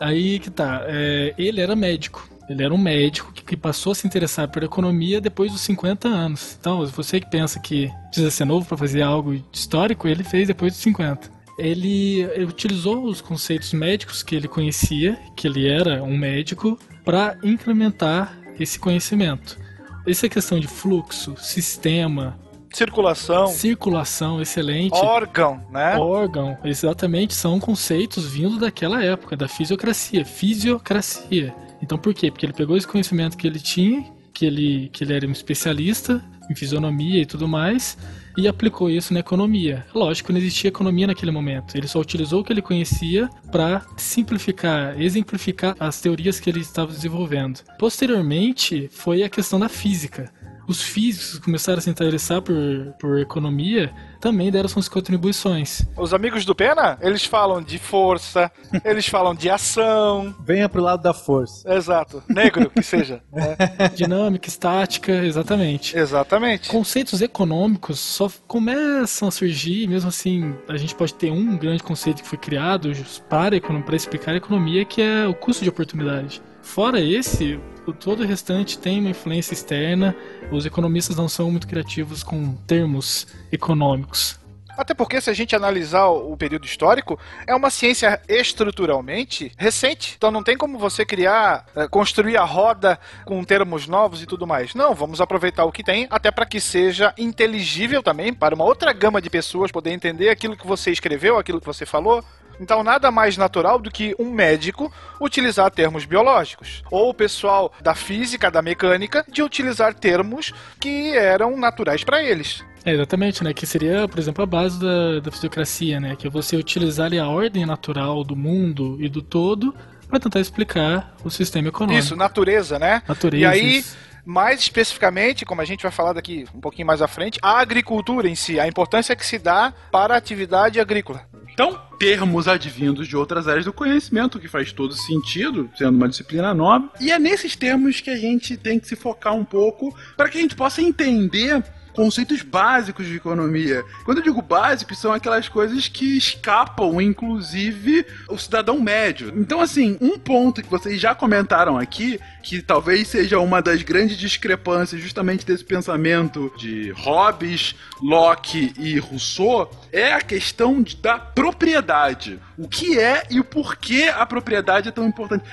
Aí que tá. É, ele era médico. Ele era um médico que, que passou a se interessar por economia depois dos 50 anos. Então, você que pensa que precisa ser novo para fazer algo histórico, ele fez depois dos 50 ele, utilizou os conceitos médicos que ele conhecia, que ele era um médico, para implementar esse conhecimento. Essa questão de fluxo, sistema, Circulação. Circulação, excelente. Órgão, né? Órgão, exatamente, são conceitos vindo daquela época, da fisiocracia. Fisiocracia. Então por quê? Porque ele pegou esse conhecimento que ele tinha, que ele, que ele era um especialista em fisionomia e tudo mais, e aplicou isso na economia. Lógico, não existia economia naquele momento. Ele só utilizou o que ele conhecia para simplificar, exemplificar as teorias que ele estava desenvolvendo. Posteriormente, foi a questão da física os físicos começaram a se interessar por, por economia, também deram suas contribuições. Os amigos do Pena, eles falam de força, (laughs) eles falam de ação. Venha pro lado da força. Exato. Negro, que seja. (laughs) né? Dinâmica, estática, exatamente. Exatamente. Conceitos econômicos só começam a surgir, mesmo assim, a gente pode ter um grande conceito que foi criado para, para explicar a economia, que é o custo de oportunidade. Fora esse, todo o restante tem uma influência externa. Os economistas não são muito criativos com termos econômicos. Até porque, se a gente analisar o período histórico, é uma ciência estruturalmente recente. Então não tem como você criar, eh, construir a roda com termos novos e tudo mais. Não, vamos aproveitar o que tem, até para que seja inteligível também para uma outra gama de pessoas poder entender aquilo que você escreveu, aquilo que você falou. Então, nada mais natural do que um médico utilizar termos biológicos. Ou o pessoal da física, da mecânica, de utilizar termos que eram naturais para eles. É, exatamente, né? Que seria, por exemplo, a base da, da fisiocracia, né? Que é você utilizar ali, a ordem natural do mundo e do todo para tentar explicar o sistema econômico. Isso, natureza, né? Natureza. E aí, mais especificamente, como a gente vai falar daqui um pouquinho mais à frente, a agricultura em si, a importância que se dá para a atividade agrícola. Então, termos advindos de outras áreas do conhecimento, que faz todo sentido, sendo uma disciplina nova. E é nesses termos que a gente tem que se focar um pouco para que a gente possa entender conceitos básicos de economia. Quando eu digo básicos, são aquelas coisas que escapam, inclusive, o cidadão médio. Então, assim, um ponto que vocês já comentaram aqui, que talvez seja uma das grandes discrepâncias justamente desse pensamento de Hobbes, Locke e Rousseau, é a questão da propriedade. O que é e o porquê a propriedade é tão importante.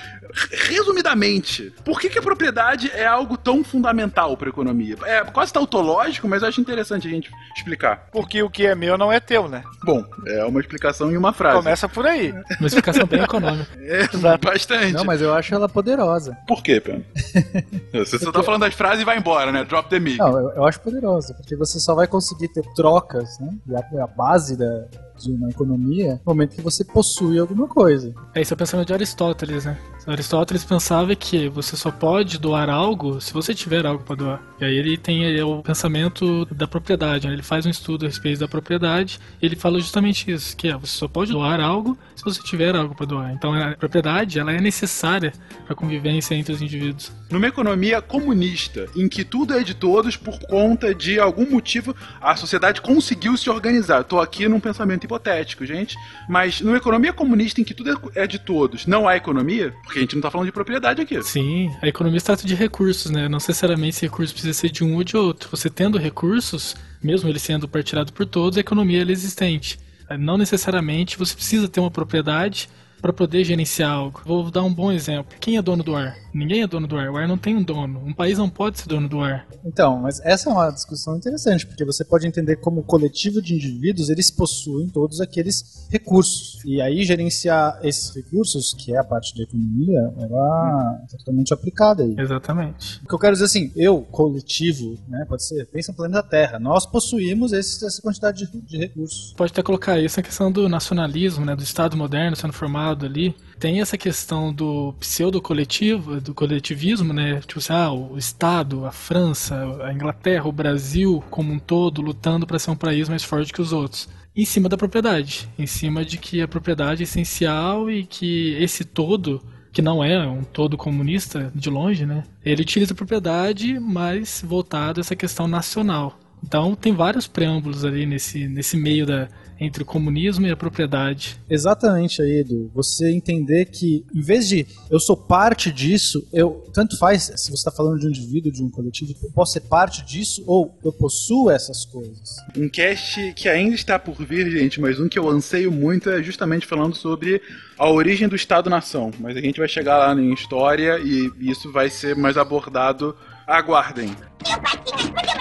Resumidamente, por que, que a propriedade é algo tão fundamental para a economia? É quase tautológico, mas eu acho interessante a gente explicar. Porque o que é meu não é teu, né? Bom, é uma explicação em uma frase. Começa por aí. Uma explicação bem econômica. (laughs) É, bastante. Não, mas eu acho ela poderosa. Por quê, Pena? (laughs) Você só tá falando das frases e vai embora, né? Drop the mic. Não, eu, eu acho poderosa, porque você só vai conseguir ter trocas, né? E a, a base da, de uma economia no momento que você possui alguma coisa. É isso, pensando de Aristóteles, né? Aristóteles pensava que você só pode doar algo se você tiver algo para doar. E aí ele tem ele, o pensamento da propriedade, né? ele faz um estudo a respeito da propriedade e ele fala justamente isso, que é você só pode doar algo se você tiver algo para doar. Então a propriedade ela é necessária para a convivência entre os indivíduos. Numa economia comunista, em que tudo é de todos por conta de algum motivo, a sociedade conseguiu se organizar. Estou aqui num pensamento hipotético, gente, mas numa economia comunista em que tudo é de todos, não há economia, porque a gente não está falando de propriedade aqui. Sim, a economia se trata de recursos, né? Não necessariamente esse recurso precisa ser de um ou de outro. Você tendo recursos, mesmo ele sendo partilhado por todos, a economia é existente. Não necessariamente você precisa ter uma propriedade para poder gerenciar algo. Vou dar um bom exemplo. Quem é dono do ar? Ninguém é dono do ar. O ar não tem um dono. Um país não pode ser dono do ar. Então, mas essa é uma discussão interessante, porque você pode entender como coletivo de indivíduos, eles possuem todos aqueles recursos. E aí gerenciar esses recursos, que é a parte da economia, ela é totalmente aplicada aí. Exatamente. O que eu quero dizer assim, eu, coletivo, né, pode ser, pensa no planeta Terra, nós possuímos esse, essa quantidade de, de recursos. Pode até colocar isso na questão do nacionalismo, né, do Estado moderno sendo formado ali. Tem essa questão do pseudo-coletivo, do coletivismo, né? Tipo assim, ah, o Estado, a França, a Inglaterra, o Brasil como um todo lutando para ser um país mais forte que os outros. Em cima da propriedade, em cima de que a propriedade é essencial e que esse todo que não é um todo comunista de longe, né? Ele utiliza a propriedade, mas voltado a essa questão nacional. Então tem vários preâmbulos ali nesse, nesse meio da, entre o comunismo e a propriedade. Exatamente aí, Edu. Você entender que, em vez de eu sou parte disso, eu tanto faz se você está falando de um indivíduo, de um coletivo, eu posso ser parte disso ou eu possuo essas coisas. Um cast que ainda está por vir, gente, mas um que eu anseio muito é justamente falando sobre a origem do Estado-nação. Mas a gente vai chegar lá em história e isso vai ser mais abordado. Aguardem. Tio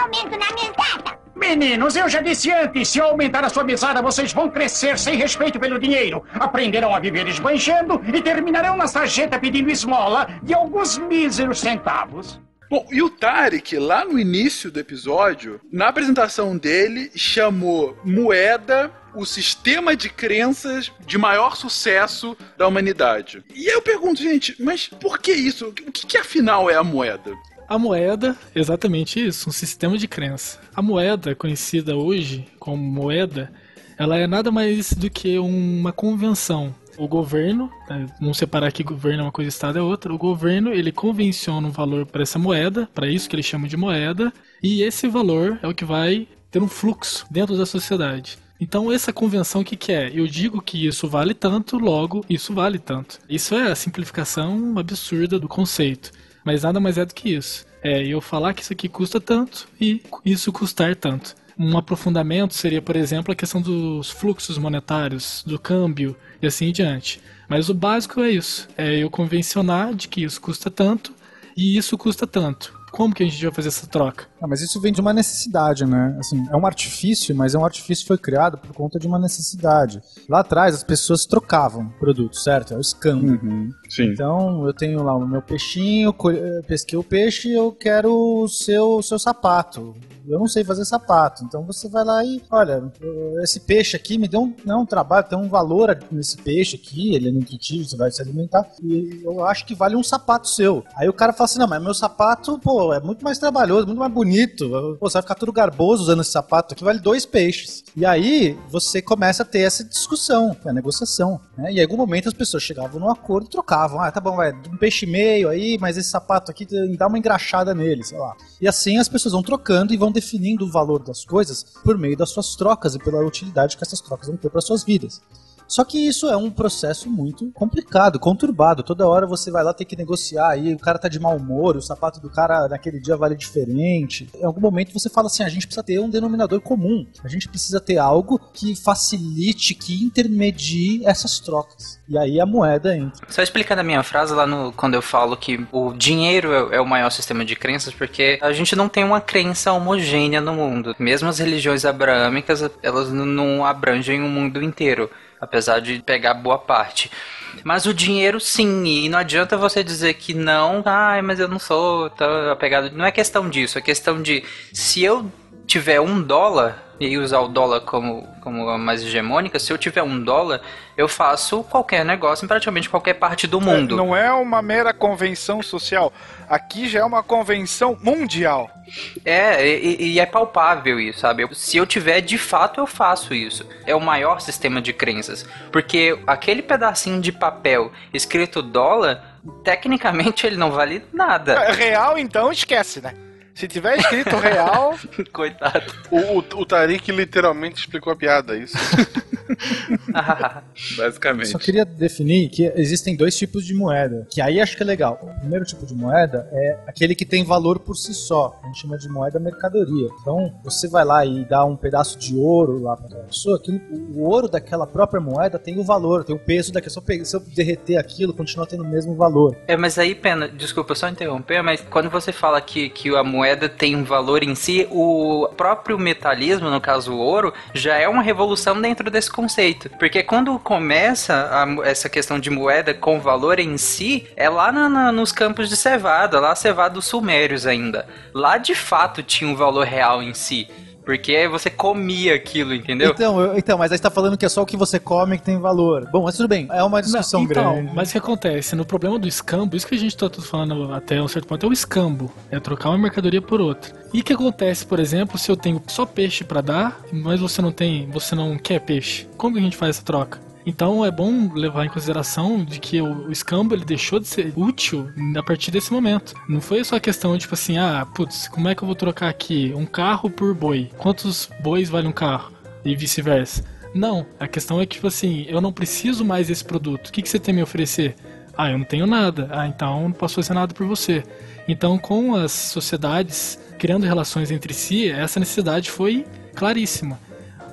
aumento na mesada? Meninos, eu já disse antes, se eu aumentar a sua mesada, vocês vão crescer sem respeito pelo dinheiro. Aprenderão a viver esbanjando e terminarão na sarjeta pedindo esmola de alguns míseros centavos. Bom, e o Tarek, lá no início do episódio, na apresentação dele, chamou moeda o sistema de crenças de maior sucesso da humanidade. E aí eu pergunto, gente, mas por que isso? O que, que afinal é a moeda? A moeda, exatamente isso, um sistema de crença. A moeda, conhecida hoje como moeda, ela é nada mais do que uma convenção. O governo, né, não separar que governo é uma coisa Estado é outra, o governo ele convenciona um valor para essa moeda, para isso que ele chama de moeda, e esse valor é o que vai ter um fluxo dentro da sociedade. Então, essa convenção, o que, que é? Eu digo que isso vale tanto, logo isso vale tanto. Isso é a simplificação absurda do conceito. Mas nada mais é do que isso. É eu falar que isso aqui custa tanto e isso custar tanto. Um aprofundamento seria, por exemplo, a questão dos fluxos monetários, do câmbio e assim em diante. Mas o básico é isso: é eu convencionar de que isso custa tanto e isso custa tanto. Como que a gente vai fazer essa troca? Ah, mas isso vem de uma necessidade, né? Assim, é um artifício, mas é um artifício que foi criado por conta de uma necessidade. Lá atrás as pessoas trocavam produtos, certo? É o escambo. Uhum, sim. Então eu tenho lá o meu peixinho, pesquei o peixe e eu quero o seu, o seu sapato. Eu não sei fazer sapato. Então você vai lá e, olha, esse peixe aqui me deu um, não, um trabalho, tem um valor nesse peixe aqui, ele é nutritivo, você vai se alimentar. E eu acho que vale um sapato seu. Aí o cara fala assim: não, mas meu sapato, pô, é muito mais trabalhoso, muito mais bonito. Pô, você vai ficar tudo garboso usando esse sapato aqui, vale dois peixes. E aí você começa a ter essa discussão, a negociação. Né? E em algum momento as pessoas chegavam num acordo e trocavam. Ah, tá bom, vai, um peixe e meio aí, mas esse sapato aqui dá uma engraxada nele, sei lá. E assim as pessoas vão trocando e vão definindo o valor das coisas por meio das suas trocas e pela utilidade que essas trocas vão ter para suas vidas. Só que isso é um processo muito complicado, conturbado. Toda hora você vai lá ter que negociar aí, o cara tá de mau humor, o sapato do cara naquele dia vale diferente. Em algum momento você fala assim: a gente precisa ter um denominador comum. A gente precisa ter algo que facilite, que intermedie essas trocas. E aí a moeda entra. Só explicando a minha frase lá no quando eu falo que o dinheiro é, é o maior sistema de crenças, porque a gente não tem uma crença homogênea no mundo. Mesmo as religiões abraâmicas, elas não abrangem o mundo inteiro apesar de pegar boa parte. Mas o dinheiro sim, e não adianta você dizer que não, ai, mas eu não sou tão apegado. Não é questão disso, é questão de se eu tiver um dólar e usar o dólar como, como a mais hegemônica, se eu tiver um dólar, eu faço qualquer negócio em praticamente qualquer parte do mundo. É, não é uma mera convenção social. Aqui já é uma convenção mundial. É, e, e, é palpável isso, sabe? Se eu tiver, de fato, eu faço isso. É o maior sistema de crenças. Porque aquele pedacinho de papel escrito dólar, tecnicamente ele não vale nada. É, real, então, esquece, né? Se tiver escrito real. (laughs) Coitado. O, o, o Tarik literalmente explicou a piada, é isso. (laughs) Basicamente. Só queria definir que existem dois tipos de moeda, que aí acho que é legal. O primeiro tipo de moeda é aquele que tem valor por si só. A gente chama de moeda mercadoria. Então, você vai lá e dá um pedaço de ouro lá para aquela pessoa, que o ouro daquela própria moeda tem o valor, tem o peso daquela. Se eu derreter aquilo, continua tendo o mesmo valor. É, mas aí, Pena, desculpa só interromper, mas quando você fala que, que a moeda tem um valor em si, o próprio metalismo, no caso o ouro, já é uma revolução dentro desse conceito. Porque quando começa a, essa questão de moeda com valor em si, é lá na, na, nos campos de cevada, lá cevados sumérios ainda. Lá de fato tinha um valor real em si. Porque você comia aquilo, entendeu? Então, eu, então, mas aí você tá falando que é só o que você come que tem valor. Bom, mas tudo bem, é uma discussão Não, então, grande. Mas o que acontece? No problema do escambo, isso que a gente tá falando até um certo ponto, é o escambo. É trocar uma mercadoria por outra. E o que acontece, por exemplo, se eu tenho só peixe para dar, mas você não tem, você não quer peixe? Como que a gente faz essa troca? Então é bom levar em consideração de que o escambo ele deixou de ser útil a partir desse momento. Não foi só a questão tipo assim, ah, putz, como é que eu vou trocar aqui um carro por boi? Quantos bois vale um carro? E vice-versa. Não, a questão é que, tipo assim, eu não preciso mais desse produto. O que, que você tem a me oferecer? Ah, eu não tenho nada. Ah, então não posso fazer nada por você. Então, com as sociedades criando relações entre si, essa necessidade foi claríssima.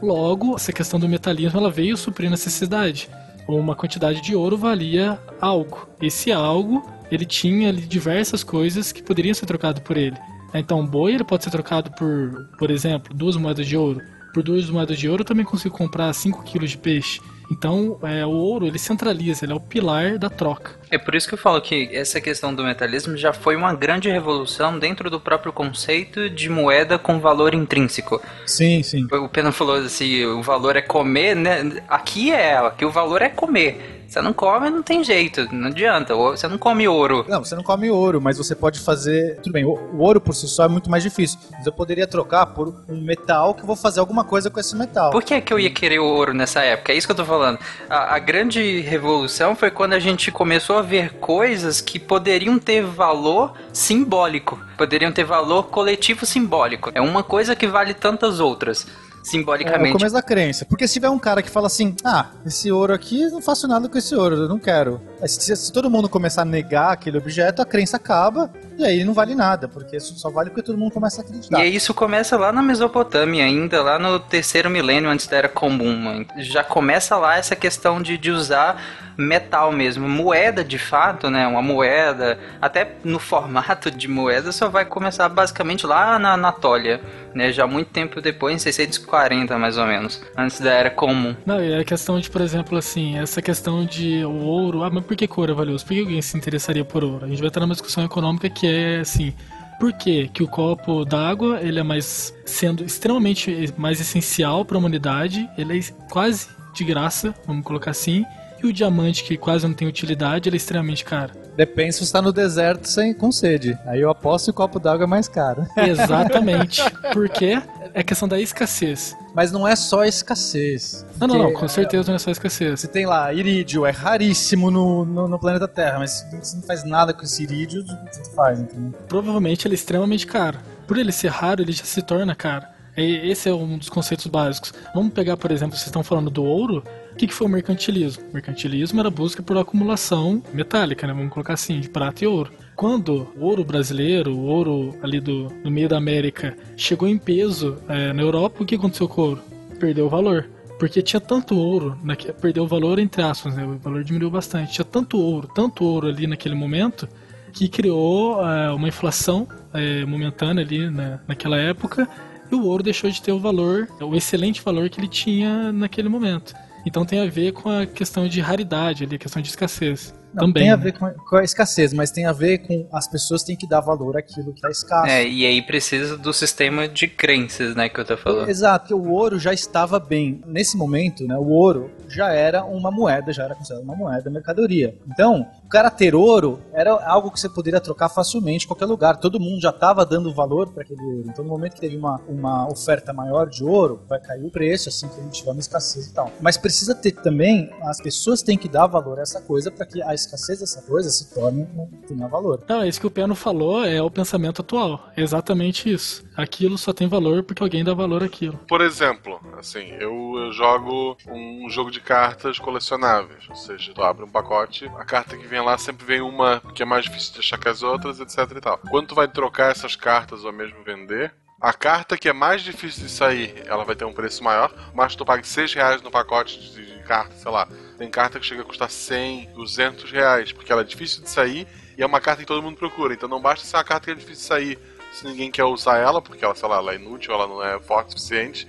Logo, essa questão do metalismo ela veio suprir necessidade. Uma quantidade de ouro valia algo. Esse algo, ele tinha ali diversas coisas que poderiam ser trocado por ele. Então, o boi ele pode ser trocado por, por exemplo, duas moedas de ouro. Por duas moedas de ouro eu também consigo comprar 5 quilos de peixe. Então, é, o ouro ele centraliza, ele é o pilar da troca. É por isso que eu falo que essa questão do metalismo já foi uma grande revolução dentro do próprio conceito de moeda com valor intrínseco. Sim, sim. O Pena falou assim, o valor é comer, né? Aqui é, aqui o valor é comer. Você não come, não tem jeito, não adianta. Você não come ouro. Não, você não come ouro, mas você pode fazer. Tudo bem, o, ouro por si só é muito mais difícil. Mas eu poderia trocar por um metal que eu vou fazer alguma coisa com esse metal. Por que, que eu ia querer o ouro nessa época? É isso que eu tô falando. A, a grande revolução foi quando a gente começou a ver coisas que poderiam ter valor simbólico. Poderiam ter valor coletivo simbólico. É uma coisa que vale tantas outras simbolicamente. É o começo da crença. Porque se tiver um cara que fala assim, ah, esse ouro aqui, não faço nada com esse ouro, eu não quero. Se, se, todo mundo começar a negar aquele objeto, a crença acaba e aí não vale nada, porque só vale porque todo mundo começa a acreditar. E isso começa lá na Mesopotâmia, ainda lá no terceiro milênio antes da Era Comum. Já começa lá essa questão de, de usar metal mesmo. Moeda, de fato, né? Uma moeda, até no formato de moeda, só vai começar basicamente lá na Anatólia, né? Já muito tempo depois, em 640 mais ou menos, antes da Era Comum. Não, e a questão de, por exemplo, assim, essa questão de o ouro, ah, mas por que ouro é valioso? Por que alguém se interessaria por ouro? A gente vai estar numa discussão econômica que é assim, por que, que o copo d'água ele é mais sendo extremamente mais essencial para a humanidade, ele é quase de graça, vamos colocar assim, e o diamante, que quase não tem utilidade, ele é extremamente caro. Depende se você está no deserto sem, com sede. Aí eu aposto que o copo d'água é mais caro. (laughs) Exatamente. Porque é questão da escassez. Mas não é só escassez. Não, não, não, com certeza não é só escassez. Você tem lá, irídio, é raríssimo no, no, no planeta Terra, mas se você não faz nada com esse irídio, você faz, entendeu? Provavelmente ele é extremamente caro. Por ele ser raro, ele já se torna caro. Esse é um dos conceitos básicos. Vamos pegar, por exemplo, vocês estão falando do ouro. O que, que foi o mercantilismo? O mercantilismo era a busca por acumulação metálica, né? Vamos colocar assim, de prata e ouro. Quando o ouro brasileiro, o ouro ali do, do meio da América, chegou em peso é, na Europa, o que aconteceu com o ouro? Perdeu o valor. Porque tinha tanto ouro, naque, perdeu o valor entre aspas, né? o valor diminuiu bastante. Tinha tanto ouro, tanto ouro ali naquele momento, que criou é, uma inflação é, momentânea ali né, naquela época e o ouro deixou de ter o valor, o excelente valor que ele tinha naquele momento. Então tem a ver com a questão de raridade, ali, a questão de escassez. Não, também. Tem a né? ver com, com a escassez, mas tem a ver com as pessoas têm que dar valor àquilo que é escasso. É, e aí precisa do sistema de crenças, né, que eu tô falando. Exato, o ouro já estava bem. Nesse momento, né, o ouro já era uma moeda, já era considerado uma moeda, mercadoria. Então, o cara ter ouro era algo que você poderia trocar facilmente em qualquer lugar. Todo mundo já estava dando valor para aquele ouro. Então, no momento que teve uma, uma oferta maior de ouro, vai cair o preço, assim que a gente tiver uma escassez e tal. Mas precisa ter também, as pessoas têm que dar valor a essa coisa para que a escassez dessa coisa se torne um tenha valor. Não, isso que o Peno falou é o pensamento atual. É exatamente isso. Aquilo só tem valor porque alguém dá valor àquilo. Por exemplo, assim, eu, eu jogo um jogo de cartas colecionáveis. Ou seja, tu abre um pacote, a carta que vem lá sempre vem uma que é mais difícil de achar que as outras, etc e tal. Quando tu vai trocar essas cartas ou mesmo vender, a carta que é mais difícil de sair, ela vai ter um preço maior, mas tu paga 6 reais no pacote de, de carta, sei lá. Tem carta que chega a custar 100, 200 reais, porque ela é difícil de sair e é uma carta que todo mundo procura. Então não basta ser uma carta que é difícil de sair se ninguém quer usar ela, porque ela, sei lá, ela é inútil, ela não é forte o suficiente.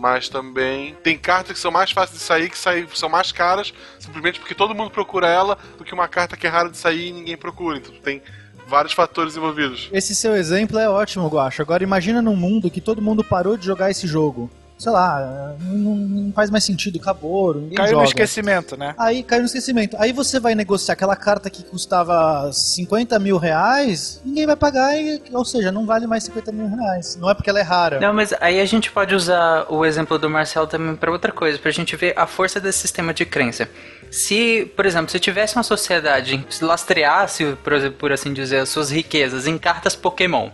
Mas também tem cartas que são mais fáceis de sair, que saem, são mais caras, simplesmente porque todo mundo procura ela, do que uma carta que é rara de sair e ninguém procura. Então tem vários fatores envolvidos. Esse seu exemplo é ótimo, Guacho. Agora imagina num mundo que todo mundo parou de jogar esse jogo sei lá, não, não faz mais sentido, acabou, ninguém Caiu joga. no esquecimento, né? Aí caiu no esquecimento. Aí você vai negociar aquela carta que custava 50 mil reais, ninguém vai pagar, e, ou seja, não vale mais 50 mil reais. Não é porque ela é rara. Não, mas aí a gente pode usar o exemplo do Marcel também para outra coisa, pra gente ver a força desse sistema de crença. Se, por exemplo, se tivesse uma sociedade que lastreasse, por, por assim dizer, as suas riquezas em cartas Pokémon,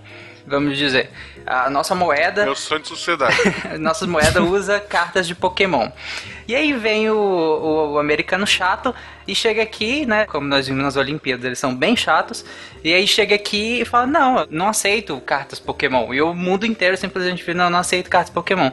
vamos dizer, a nossa moeda. Meu sonho de sociedade. (laughs) nossa moeda usa cartas de Pokémon. E aí vem o, o, o, americano chato e chega aqui, né? Como nós vimos nas Olimpíadas, eles são bem chatos. E aí chega aqui e fala: Não, não aceito cartas Pokémon. E o mundo inteiro simplesmente fala: Não, não aceito cartas Pokémon.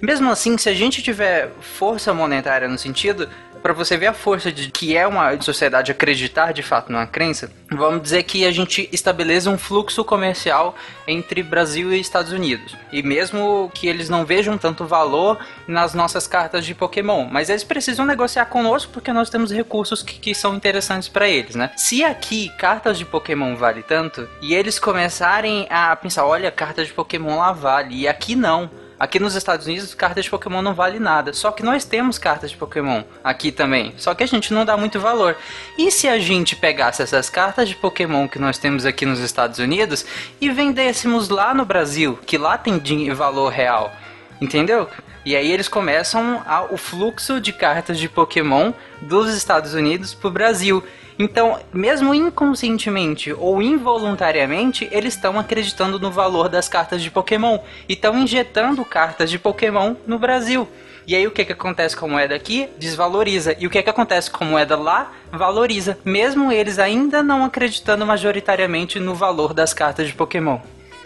Mesmo assim, se a gente tiver força monetária no sentido, Pra você ver a força de que é uma sociedade acreditar de fato numa crença, vamos dizer que a gente estabeleça um fluxo comercial entre Brasil e Estados Unidos. E mesmo que eles não vejam tanto valor nas nossas cartas de Pokémon, mas eles precisam negociar conosco porque nós temos recursos que, que são interessantes para eles, né? Se aqui cartas de Pokémon vale tanto e eles começarem a pensar, olha, cartas de Pokémon lá vale e aqui não. Aqui nos Estados Unidos, cartas de Pokémon não vale nada. Só que nós temos cartas de Pokémon aqui também. Só que a gente não dá muito valor. E se a gente pegasse essas cartas de Pokémon que nós temos aqui nos Estados Unidos e vendêssemos lá no Brasil, que lá tem valor real? Entendeu? E aí eles começam a- o fluxo de cartas de Pokémon dos Estados Unidos pro Brasil. Então, mesmo inconscientemente ou involuntariamente, eles estão acreditando no valor das cartas de Pokémon e estão injetando cartas de Pokémon no Brasil. E aí o que, que acontece com a moeda aqui? Desvaloriza. E o que, que acontece com a moeda lá? Valoriza. Mesmo eles ainda não acreditando majoritariamente no valor das cartas de Pokémon.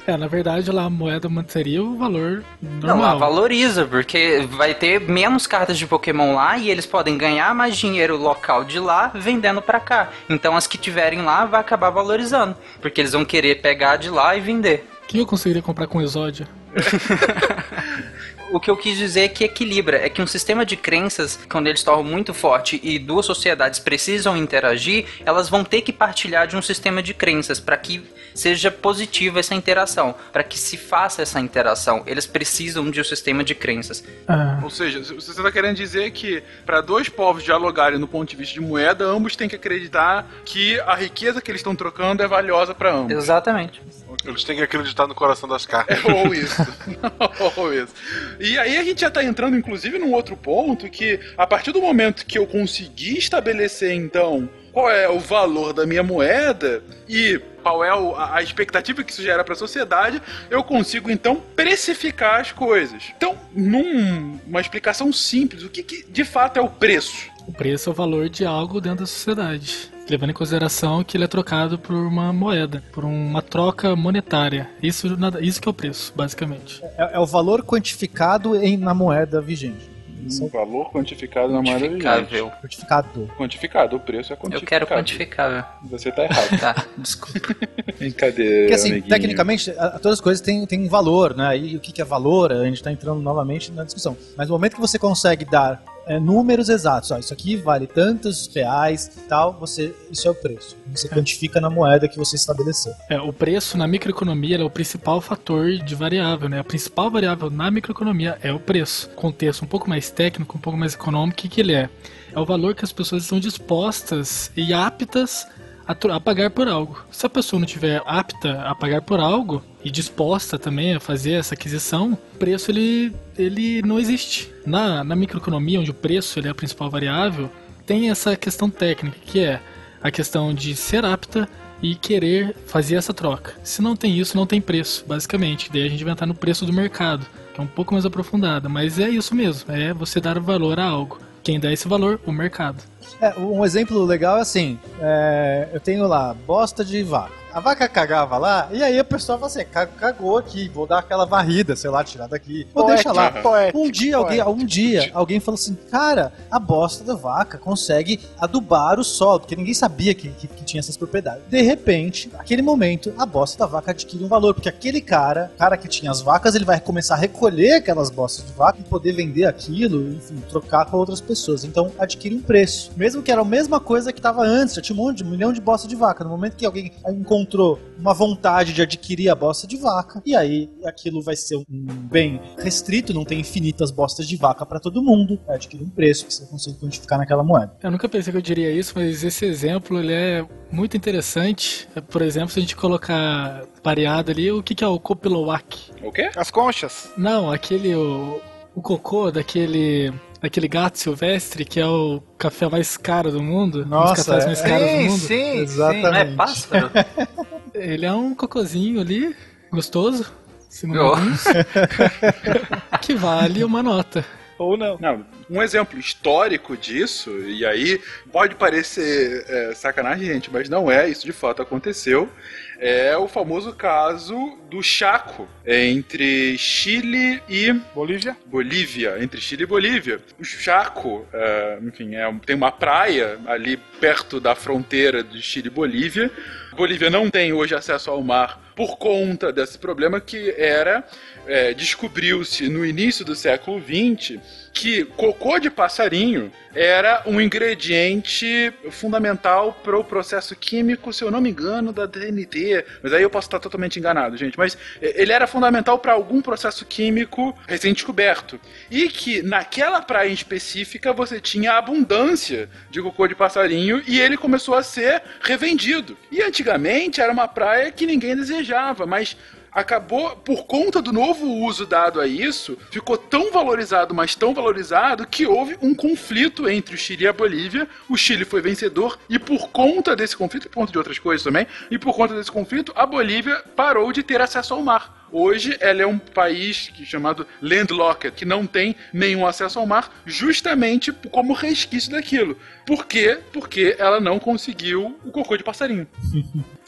É, na verdade lá a moeda manteria o valor Não, lá normal. valoriza, porque vai ter menos cartas de Pokémon lá e eles podem ganhar mais dinheiro local de lá vendendo pra cá. Então as que tiverem lá vai acabar valorizando, porque eles vão querer pegar de lá e vender. Que eu conseguiria comprar com exódio? (laughs) O que eu quis dizer é que equilibra, é que um sistema de crenças, quando ele se torna muito forte e duas sociedades precisam interagir, elas vão ter que partilhar de um sistema de crenças para que seja positiva essa interação, para que se faça essa interação. Eles precisam de um sistema de crenças. Ah, Ou seja, se você está querendo dizer que para dois povos dialogarem no ponto de vista de moeda, ambos têm que acreditar que a riqueza que eles estão trocando é valiosa para ambos. Exatamente. Eles têm que acreditar no coração das cartas. Ou isso. (laughs) Ou isso. E aí a gente já tá entrando, inclusive, num outro ponto que, a partir do momento que eu consegui estabelecer, então, qual é o valor da minha moeda e qual é a expectativa que isso gera para a sociedade, eu consigo, então, precificar as coisas. Então, numa explicação simples, o que, que de fato é o preço? O preço é o valor de algo dentro da sociedade. Levando em consideração que ele é trocado por uma moeda, por uma troca monetária. Isso, isso que é o preço, basicamente. É, é o valor quantificado em, na moeda vigente. Isso é valor quantificado na moeda vigente. Quantificado. Quantificado, o preço é Eu quantificado. quero quantificável. Você tá errado. Tá, desculpa. (laughs) Brincadeira, Porque assim, amiguinho. tecnicamente, a- todas as coisas têm, têm um valor, né? E o que, que é valor, a gente tá entrando novamente na discussão. Mas no momento que você consegue dar é, números exatos, ó, isso aqui vale tantos reais e tal, você, isso é o preço. Você quantifica na moeda que você estabeleceu. É, o preço na microeconomia é o principal fator de variável, né? A principal variável na microeconomia é o preço. Contexto um pouco mais técnico, um pouco mais econômico, o que, que ele é? É o valor que as pessoas estão dispostas e aptas a, pagar por algo. Se a pessoa não tiver apta a pagar por algo e disposta também a fazer essa aquisição, o preço ele, ele não existe. Na, na microeconomia, onde o preço ele é a principal variável, tem essa questão técnica, que é a questão de ser apta e querer fazer essa troca. Se não tem isso, não tem preço, basicamente. Daí a gente vai entrar no preço do mercado, que é um pouco mais aprofundado, mas é isso mesmo, é você dar valor a algo. Quem dá esse valor? O mercado. É, um exemplo legal é assim: é, eu tenho lá bosta de vaca. A vaca cagava lá, e aí a pessoa fala assim: "Ca- cagou aqui, vou dar aquela varrida, sei lá, tirar daqui. Ou deixa lá. Poético, Um dia, alguém, um dia, alguém falou assim: cara, a bosta da vaca consegue adubar o solo, porque ninguém sabia que, que, que tinha essas propriedades. De repente, naquele momento, a bosta da vaca adquire um valor, porque aquele cara, cara que tinha as vacas, ele vai começar a recolher aquelas bostas de vaca e poder vender aquilo, enfim, trocar com outras pessoas. Então adquire um preço. Mesmo que era a mesma coisa que estava antes, já tinha um monte, um milhão de bosta de vaca. No momento que alguém encontrou uma vontade de adquirir a bosta de vaca, e aí aquilo vai ser um bem restrito, não tem infinitas bostas de vaca para todo mundo, vai adquirir um preço que você consegue quantificar naquela moeda. Eu nunca pensei que eu diria isso, mas esse exemplo ele é muito interessante. É, Por exemplo, se a gente colocar pareado ali, o que, que é o Kopilowak? O quê? As conchas. Não, aquele o, o cocô daquele daquele gato silvestre que é o café mais caro do mundo, um dos Nossa, cafés mais é- caros do Sim, mundo. sim, Exatamente. Não é pássaro? (laughs) Ele é um cocôzinho ali, gostoso, segundo Oh. alguns, (laughs) que vale uma nota. Ou não. Não, um exemplo histórico disso, e aí pode parecer é, sacanagem, gente, mas não é, isso de fato aconteceu, é o famoso caso do Chaco entre Chile e Bolívia. Bolívia, entre Chile e Bolívia. O Chaco, é, enfim, é, tem uma praia ali perto da fronteira de Chile e Bolívia. Bolívia não tem hoje acesso ao mar por conta desse problema que era é, descobriu-se no início do século XX que cocô de passarinho era um ingrediente fundamental para o processo químico, se eu não me engano, da DNT. Mas aí eu posso estar totalmente enganado, gente. Mas é, ele era fundamental para algum processo químico recém-descoberto. E que naquela praia específica você tinha abundância de cocô de passarinho e ele começou a ser revendido. E antigamente era uma praia que ninguém desejava, mas acabou, por conta do novo uso dado a isso, ficou tão valorizado, mas tão valorizado, que houve um conflito entre o Chile e a Bolívia. O Chile foi vencedor, e por conta desse conflito, e por conta de outras coisas também, e por conta desse conflito, a Bolívia parou de ter acesso ao mar. Hoje ela é um país chamado landlocked, que não tem nenhum acesso ao mar, justamente como resquício daquilo. Por quê? Porque ela não conseguiu o cocô de passarinho.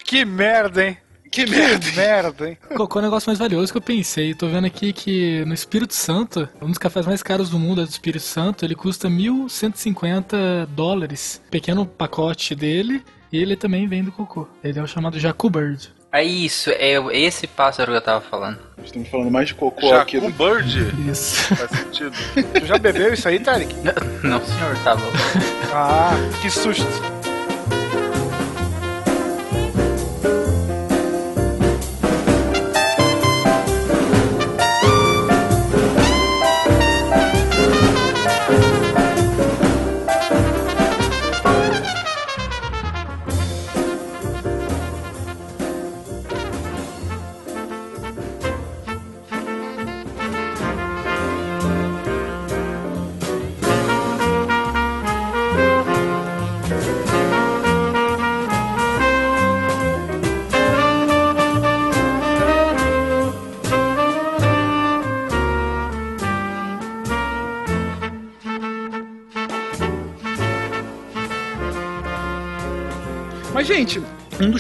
Que merda, hein? Que merda. Que merda, hein? É o negócio mais valioso que eu pensei? Tô vendo aqui que no Espírito Santo, um dos cafés mais caros do mundo é do Espírito Santo, ele custa 1.150 dólares. Pequeno pacote dele, e ele também vem do cocô. Ele é o chamado Jacu Bird. É isso, é esse pássaro que eu tava falando. Estamos falando mais de cocô Jacu aqui. do- Bird? Isso. Faz sentido. Tu já bebeu isso aí, Tarek? Não, senhor, tá louco. Ah, que susto.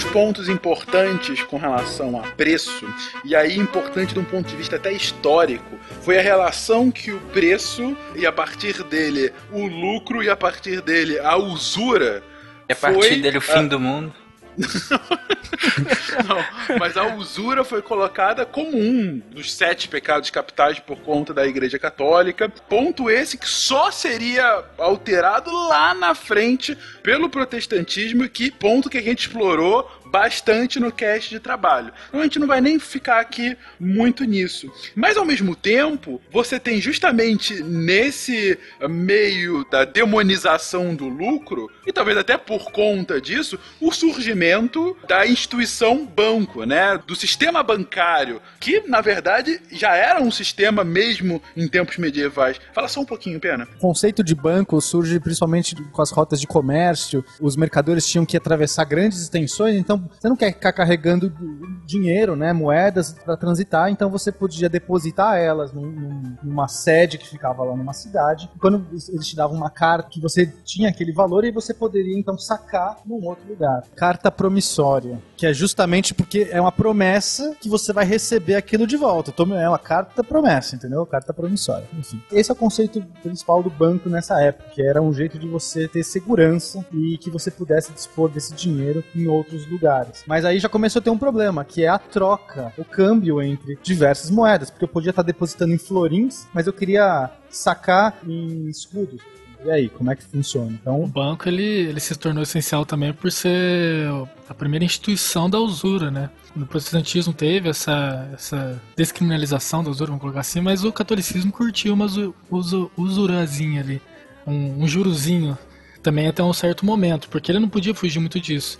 Dos pontos importantes com relação a preço, e aí importante de um ponto de vista até histórico, foi a relação que o preço e a partir dele o lucro e a partir dele a usura. E a partir foi dele o fim do mundo. (laughs) Não, mas a usura foi colocada como um dos sete pecados capitais por conta da Igreja Católica. Ponto esse que só seria alterado lá na frente pelo protestantismo, que ponto que a gente explorou bastante no cast de trabalho. Então a gente não vai nem ficar aqui muito nisso. Mas ao mesmo tempo, você tem justamente nesse meio da demonização do lucro, e talvez até por conta disso, o surgimento da instituição banco, né? Do sistema bancário, que na verdade já era um sistema mesmo em tempos medievais. Fala só um pouquinho, Pena. O conceito de banco surge principalmente com as rotas de comércio. Os mercadores tinham que atravessar grandes extensões, então você não quer ficar carregando dinheiro, né, moedas para transitar, então você podia depositar elas num- num- numa sede que ficava lá numa cidade. Quando eles te davam uma carta que você tinha aquele valor e você poderia então sacar num outro lugar. Carta promissória, que é justamente porque é uma promessa que você vai receber aquilo de volta. Então, É uma carta promessa, entendeu? Carta promissória. Enfim, esse é o conceito principal do banco nessa época, que era um jeito de você ter segurança e que você pudesse dispor desse dinheiro em outros lugares. Mas aí já começou a ter um problema, que é a troca, o câmbio entre diversas moedas, porque eu podia estar depositando em florins, mas eu queria sacar em escudos. E aí, como é que funciona? Então, O banco ele, ele se tornou essencial também por ser a primeira instituição da usura, né? No protestantismo teve essa, essa descriminalização da usura, vamos colocar assim, mas o catolicismo curtiu uma usu- usu- usurazinha ali, um, um jurozinho também até um certo momento, porque ele não podia fugir muito disso.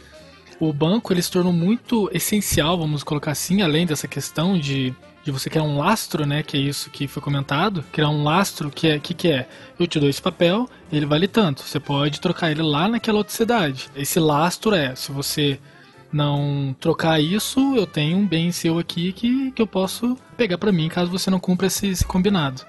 O banco ele se tornou muito essencial, vamos colocar assim, além dessa questão de, de você criar um lastro, né? Que é isso que foi comentado. Criar um lastro que é que, que é? Eu te dou esse papel, ele vale tanto. Você pode trocar ele lá naquela outra cidade. Esse lastro é, se você não trocar isso, eu tenho um bem seu aqui que, que eu posso pegar pra mim caso você não cumpra esse, esse combinado.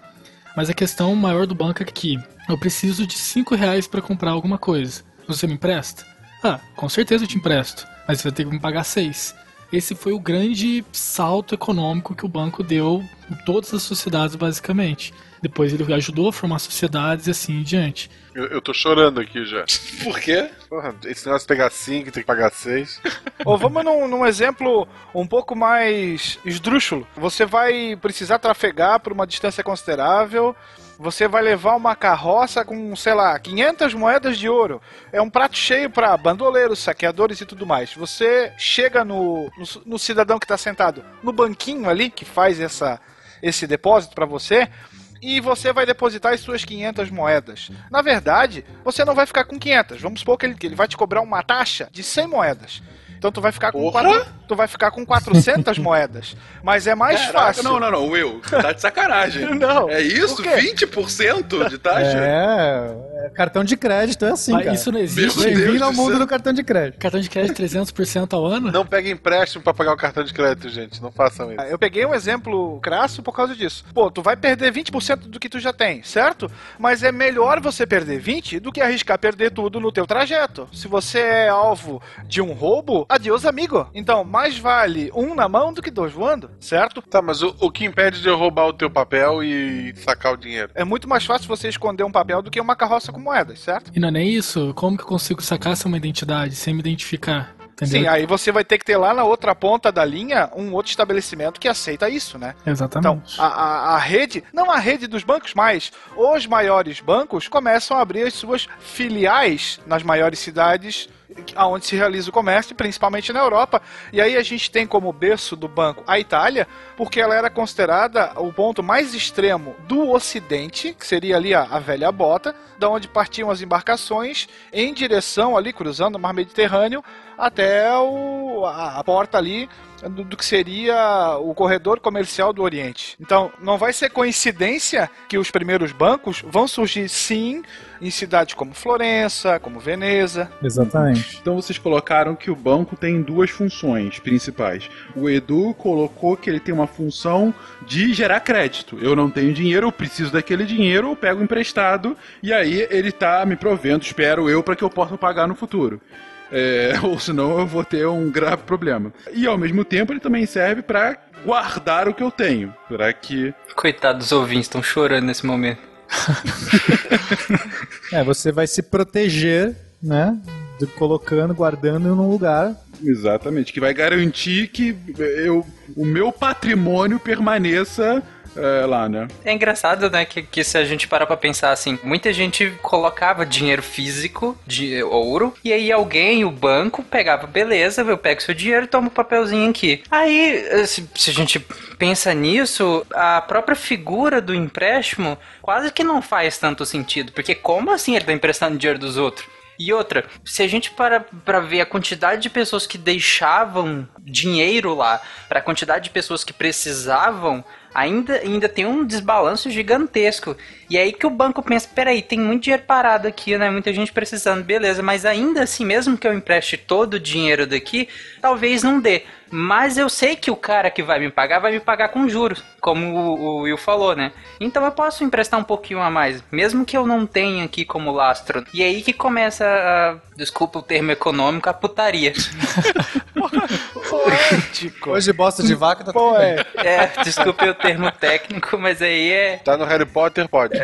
Mas a questão maior do banco é que eu preciso de 5 reais para comprar alguma coisa. Você me empresta? Ah, com certeza eu te empresto, mas você vai ter que me pagar 6. esse foi o grande salto econômico que o banco deu em todas as sociedades, basicamente. Depois ele ajudou a formar sociedades e assim em diante. Eu, eu tô chorando aqui já. Por quê? Porra, esse negócio de pegar 5 tem que pagar 6. Ou (laughs) vamos num, num exemplo um pouco mais esdrúxulo. Você vai precisar trafegar por uma distância considerável. Você vai levar uma carroça com, sei lá, 500 moedas de ouro. É um prato cheio para bandoleiros, saqueadores e tudo mais. Você chega no, no, no cidadão que está sentado no banquinho ali, que faz essa, esse depósito para você, e você vai depositar as suas 500 moedas. Na verdade, você não vai ficar com 500. Vamos supor que ele, que ele vai te cobrar uma taxa de 100 moedas. Então tu vai ficar com Porra! quatro, tu vai ficar com 400 (laughs) moedas. Mas é mais Caraca, fácil. Não, não, não, Will, tá de sacanagem. (laughs) Não. É isso? Por quê? 20% de taxa? É, é, cartão de crédito é assim, Mas cara. isso não existe. Bem-vindo ao do mundo do cartão de crédito. Cartão de crédito 300% ao ano? Não pega empréstimo pra pagar o cartão de crédito, gente. Não façam isso. Eu peguei um exemplo crasso por causa disso. Pô, tu vai perder 20% do que tu já tem, certo? Mas é melhor você perder 20 do que arriscar perder tudo no teu trajeto. Se você é alvo de um roubo, adeus amigo. Então, mais vale um na mão do que dois voando, certo? Tá, mas o, o que impede de eu roubar o teu papel e sacar o dinheiro? É muito mais fácil você esconder um papel do que uma carroça com moedas, certo? E não é nem isso. Como que eu consigo sacar essa uma identidade sem me identificar? Entendeu? Sim, aí você vai ter que ter lá na outra ponta da linha um outro estabelecimento que aceita isso, né? Então, Exatamente. a, a, a rede, não a rede dos bancos, mas os maiores bancos começam a abrir as suas filiais nas maiores cidades onde se realiza o comércio, principalmente na Europa. E aí a gente tem como berço do banco a Itália, porque ela era considerada o ponto mais extremo do Ocidente, que seria ali a, a velha bota, da onde partiam as embarcações em direção ali, cruzando o mar Mediterrâneo, até o, a, a porta ali do, do que seria o corredor comercial do Oriente. Então, não vai ser coincidência que os primeiros bancos vão surgir sim em cidades como Florença, como Veneza. Exatamente. Então vocês colocaram que o banco tem duas funções principais. O Edu colocou que ele tem uma função de gerar crédito. Eu não tenho dinheiro, eu preciso daquele dinheiro, eu pego emprestado e aí ele tá me provendo, espero eu, para que eu possa pagar no futuro. É, (laughs) ou senão eu vou ter um grave problema. E ao mesmo tempo ele também serve para guardar o que eu tenho, para que Coitado dos ouvintes, estão chorando nesse momento. (laughs) É, você vai se proteger, né? Colocando, guardando em um lugar. Exatamente, que vai garantir que eu, o meu patrimônio permaneça é, lá, né? É engraçado, né, que, que se a gente parar pra pensar assim, muita gente colocava dinheiro físico, de ouro, e aí alguém, o banco, pegava, beleza, eu pego seu dinheiro e tomo o papelzinho aqui. Aí, se, se a gente pensa nisso, a própria figura do empréstimo quase que não faz tanto sentido, porque como assim ele tá emprestando dinheiro dos outros? E outra, se a gente para pra ver a quantidade de pessoas que deixavam dinheiro lá, para a quantidade de pessoas que precisavam, ainda, ainda tem um desbalanço gigantesco. E aí que o banco pensa, peraí, tem muito dinheiro parado aqui, né? Muita gente precisando, beleza, mas ainda assim, mesmo que eu empreste todo o dinheiro daqui, talvez não dê. Mas eu sei que o cara que vai me pagar vai me pagar com juros, como o, o Will falou, né? Então eu posso emprestar um pouquinho a mais, mesmo que eu não tenha aqui como lastro. E aí que começa a, desculpa o termo econômico, a putaria. (laughs) Poético. Hoje bosta de vaca tá tudo bem. é. É, desculpe o termo técnico, mas aí é. Tá no Harry Potter, pode.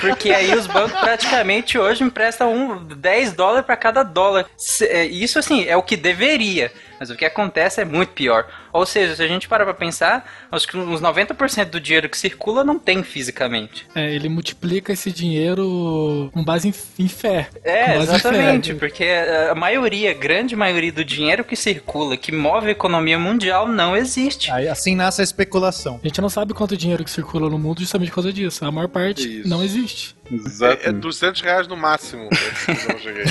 Porque aí os bancos praticamente hoje emprestam um, 10 dólares para cada dólar. É, Isso assim, é o que deveria. Mas o que acontece é muito pior. Ou seja, se a gente parar pra pensar, acho que uns 90% do dinheiro que circula não tem fisicamente. É, ele multiplica esse dinheiro com base em, em fé. É, em fé. exatamente, porque a maioria, grande maioria do dinheiro que circula, que move a economia mundial, não existe. Aí assim nasce a especulação. A gente não sabe quanto dinheiro que circula no mundo justamente por causa disso. A maior parte Isso. não existe. É, é 200 reais no máximo. (laughs) Cheguei.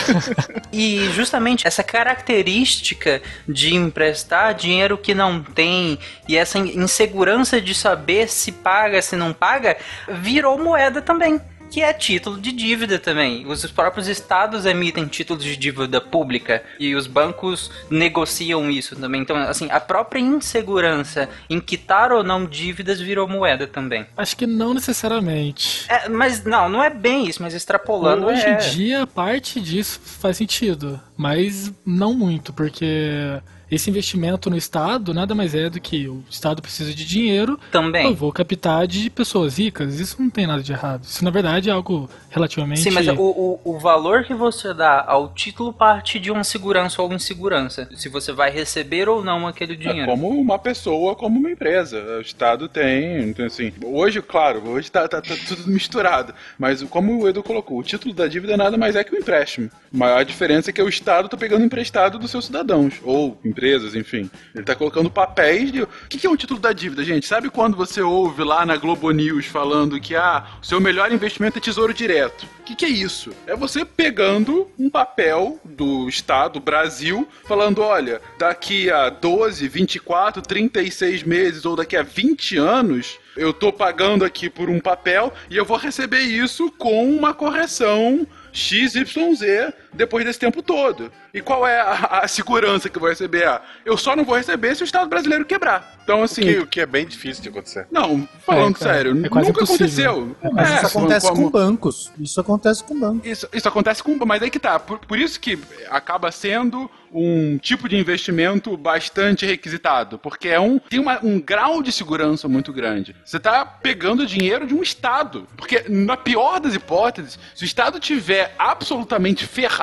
E justamente essa característica de emprestar dinheiro que não tem e essa in- insegurança de saber se paga, se não paga, virou moeda também. Que é título de dívida também. Os próprios estados emitem títulos de dívida pública e os bancos negociam isso também. Então, assim, a própria insegurança em quitar ou não dívidas virou moeda também. Acho que não necessariamente. É, mas não, não é bem isso, mas extrapolando Hoje é. em dia, parte disso faz sentido. mas não muito, porque esse investimento no Estado nada mais é do que o Estado precisa de dinheiro. Também. Eu vou captar de pessoas ricas. Isso não tem nada de errado. Isso, na verdade, é algo relativamente. Sim, mas o, o, o valor que você dá ao título parte de uma segurança ou insegurança. Se você vai receber ou não aquele É dinheiro. como uma pessoa, como uma empresa. O Estado tem, então assim, hoje, claro, hoje tá, tá- tá tudo misturado. Mas como o Edu colocou, o título da dívida nada mais é que um empréstimo. Mas a diferença é que o Estado tá pegando emprestado dos seus cidadãos, ou empresas, enfim. Ele tá colocando papéis de. O que, que é um título da dívida, gente? Sabe quando você ouve lá na Globo News falando que ah, o seu melhor investimento é tesouro direto? O que, que é isso? É você pegando um papel do Estado, Brasil, falando: olha, daqui a 12, 24, 36 meses ou daqui a 20 anos. Eu tô pagando aqui por um papel e eu vou receber isso com uma correção XYZ depois desse tempo todo. E qual é a, a segurança que eu vou receber? Ah, eu só não vou receber se o Estado brasileiro quebrar. Então, assim. O que, o que é bem difícil de acontecer. Não, falando É, cara, sério, é quase nunca impossível. aconteceu. É, mas isso acontece como- com bancos. Isso acontece com bancos. Isso, isso acontece com. Mas aí que tá. Por, por isso que acaba sendo um tipo de investimento bastante requisitado. Porque é um, tem uma- um grau de segurança muito grande. Você tá pegando dinheiro de um Estado. Porque, na pior das hipóteses, se o Estado tiver absolutamente ferrado,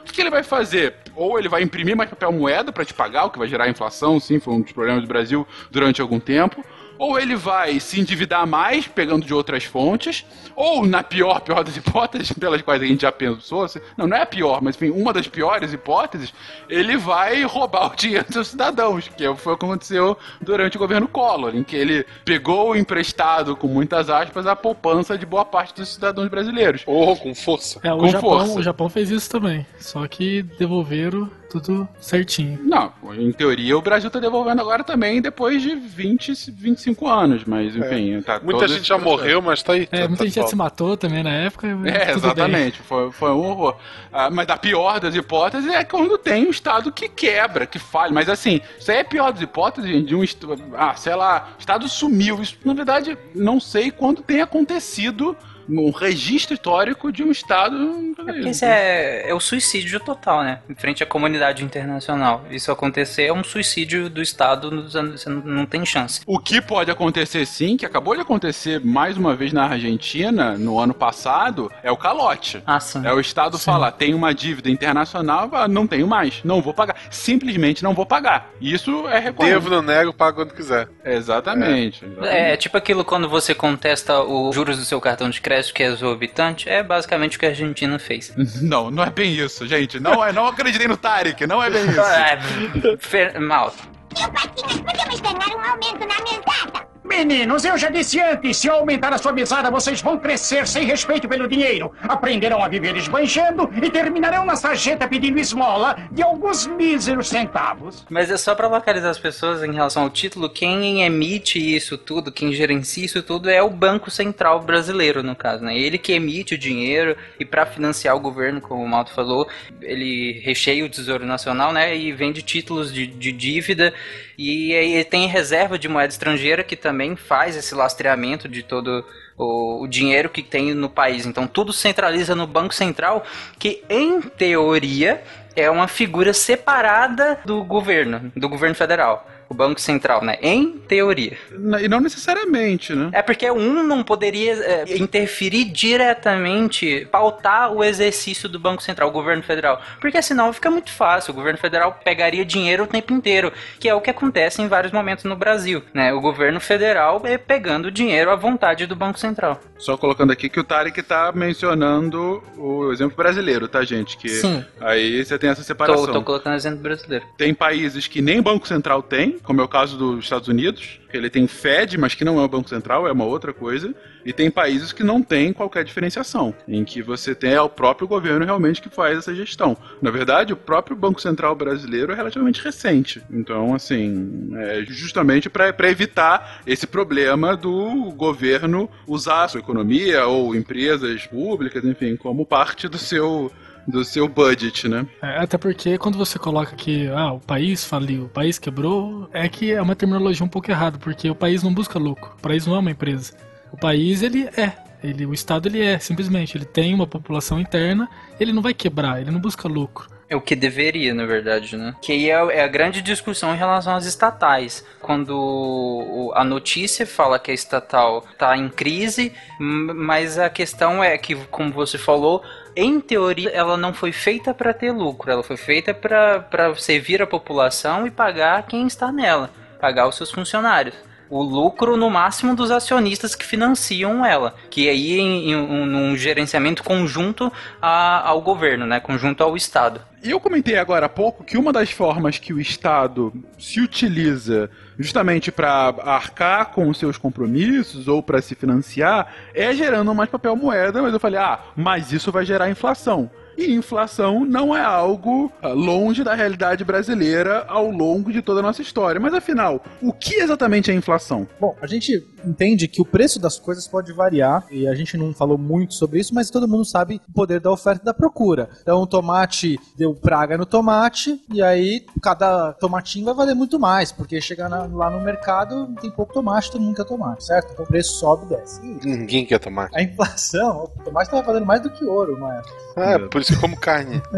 o que, que ele vai fazer? Ou ele vai imprimir mais papel moeda para te pagar, o que vai gerar inflação, sim, foi um dos problemas do Brasil durante algum tempo. Ou ele vai se endividar mais, pegando de outras fontes, ou, na pior, pior das (laughs) hipóteses, pelas quais a gente já pensou, se- não, não é a pior, mas enfim, uma das piores hipóteses, ele vai roubar (laughs) o dinheiro dos seus cidadãos, que foi o que aconteceu durante o governo Collor, em que ele pegou emprestado, com muitas aspas, a poupança de boa parte dos cidadãos brasileiros. Ou com força. É, o Com Japão, força. o Japão fez isso também. Só que devolveram tudo certinho. Não, em teoria o Brasil tá devolvendo agora também depois de 20, 25 anos, mas enfim, tá Muita gente já morreu, mas tá aí. É, tá- muita tá gente já se matou também na época. É, tudo bem. exatamente. Foi, foi um horror. Ah, mas a pior das hipóteses é quando tem um Estado que quebra, que falha. Mas assim, isso aí é a pior das hipóteses, gente, de um Estado. Ah, sei lá, o Estado sumiu. Isso, na verdade, não sei quando tem acontecido um registro histórico de um Estado. É porque isso é, é o suicídio total, né? Em frente à comunidade internacional. Isso acontecer é um suicídio do Estado, nos anos- você não, tem chance. O que pode acontecer sim, que acabou de acontecer mais uma vez na Argentina no ano passado, é o calote. Ah, sim. É o Estado falar, tem uma dívida internacional, não tenho mais, não vou pagar. Simplesmente não vou pagar. Isso é recorrente. Devo, não nego, pago quando quiser. Exatamente. É tipo aquilo quando você contesta os juros do seu cartão de crédito que é exorbitante, é basicamente o que a Argentina fez. (laughs) Não, não é bem isso, gente. Não, é, não acreditei no Tarek, não é bem isso. (laughs) É, mal. Tio Patinhas, podia me esperar um aumento na mesada? Meninos, eu já disse antes, se eu aumentar a sua mesada, vocês vão crescer sem respeito pelo dinheiro. Aprenderão a viver esbanjando e terminarão na sarjeta pedindo esmola de alguns míseros centavos. Mas é só pra localizar as pessoas em relação ao título, quem emite isso tudo, quem gerencia isso tudo é o Banco Central brasileiro, no caso, né? Ele que emite o dinheiro e pra financiar o governo, como o Malto falou, ele recheia o Tesouro Nacional, né? E vende títulos de, de dívida e aí tem reserva de moeda estrangeira que também faz esse lastreamento de todo o, o dinheiro que tem no país. Então tudo centraliza no Banco Central, que em teoria é uma figura separada do governo, do governo federal. O Banco Central, né? Em teoria. E não necessariamente, né? É porque um não poderia é, interferir diretamente, pautar o exercício do Banco Central, o governo federal. Porque senão fica muito fácil. O governo federal pegaria dinheiro o tempo inteiro, que é o que acontece em vários momentos no Brasil. Né? O governo federal é pegando dinheiro à vontade do Banco Central. Só colocando aqui que o Tarek tá mencionando o exemplo brasileiro, tá, gente? Que Sim. aí você tem essa separação. Tô, tô colocando exemplo brasileiro. Tem países que nem Banco Central tem, como é o caso dos Estados Unidos, ele tem Fed, mas que não é o Banco Central, é uma outra coisa. E tem países que não tem qualquer diferenciação, em que você tem é o próprio governo realmente que faz essa gestão. Na verdade, o próprio Banco Central brasileiro é relativamente recente. Então, assim, é justamente para evitar esse problema do governo usar a sua economia ou empresas públicas, enfim, como parte do seu do seu budget, né? É, até porque quando você coloca que ah, o país faliu, o país quebrou, é que é uma terminologia um pouco errada, porque o país não busca lucro, o país não é uma empresa. O país, ele é. Ele, o Estado, ele é, simplesmente. Ele tem uma população interna, ele não vai quebrar, ele não busca lucro. É o que deveria, na verdade, né? Que aí é, é a grande discussão em relação às estatais. Quando o- a notícia fala que a estatal está em crise, mas a questão é que, como você falou, em teoria ela não foi feita para ter lucro, ela foi feita para servir a população e pagar quem está nela, pagar os seus funcionários. O lucro no máximo dos acionistas que financiam ela, que aí em, em um, num gerenciamento conjunto a- ao governo, né, conjunto ao Estado. E eu comentei agora há pouco que uma das formas que o Estado se utiliza justamente para arcar com os seus compromissos ou para se financiar é gerando mais papel moeda, mas eu falei, ah, mas isso vai gerar inflação. E inflação não é algo ah, longe da realidade brasileira ao longo de toda a nossa história. Mas afinal, o que exatamente é inflação? Bom, a gente entende que o preço das coisas pode variar, e a gente não falou muito sobre isso, mas todo mundo sabe o poder da oferta e da procura. Então o tomate deu praga no tomate, e aí cada tomatinho vai valer muito mais, porque chega na- lá no mercado, tem pouco tomate, todo mundo quer tomate, certo? Então o preço sobe e desce. Ninguém quer tomar. a inflação, o tomate estava valendo mais do que ouro, época. É, por isso que eu como carne. (laughs)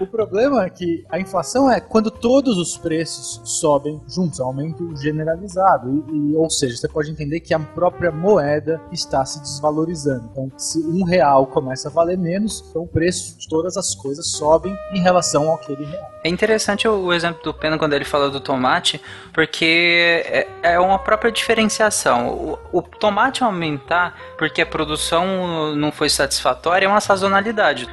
O problema é que a inflação é quando todos os preços sobem juntos, é um aumento generalizado. E, e- ou seja, você pode entender que a própria moeda está se desvalorizando. Então, se um real começa a valer menos, então o preço de todas as coisas sobem em relação àquele real. É interessante o, o exemplo do Pena quando ele fala do tomate, porque é, é uma própria diferenciação. O, o tomate aumentar porque a produção não foi satisfatória é uma sazonalidade,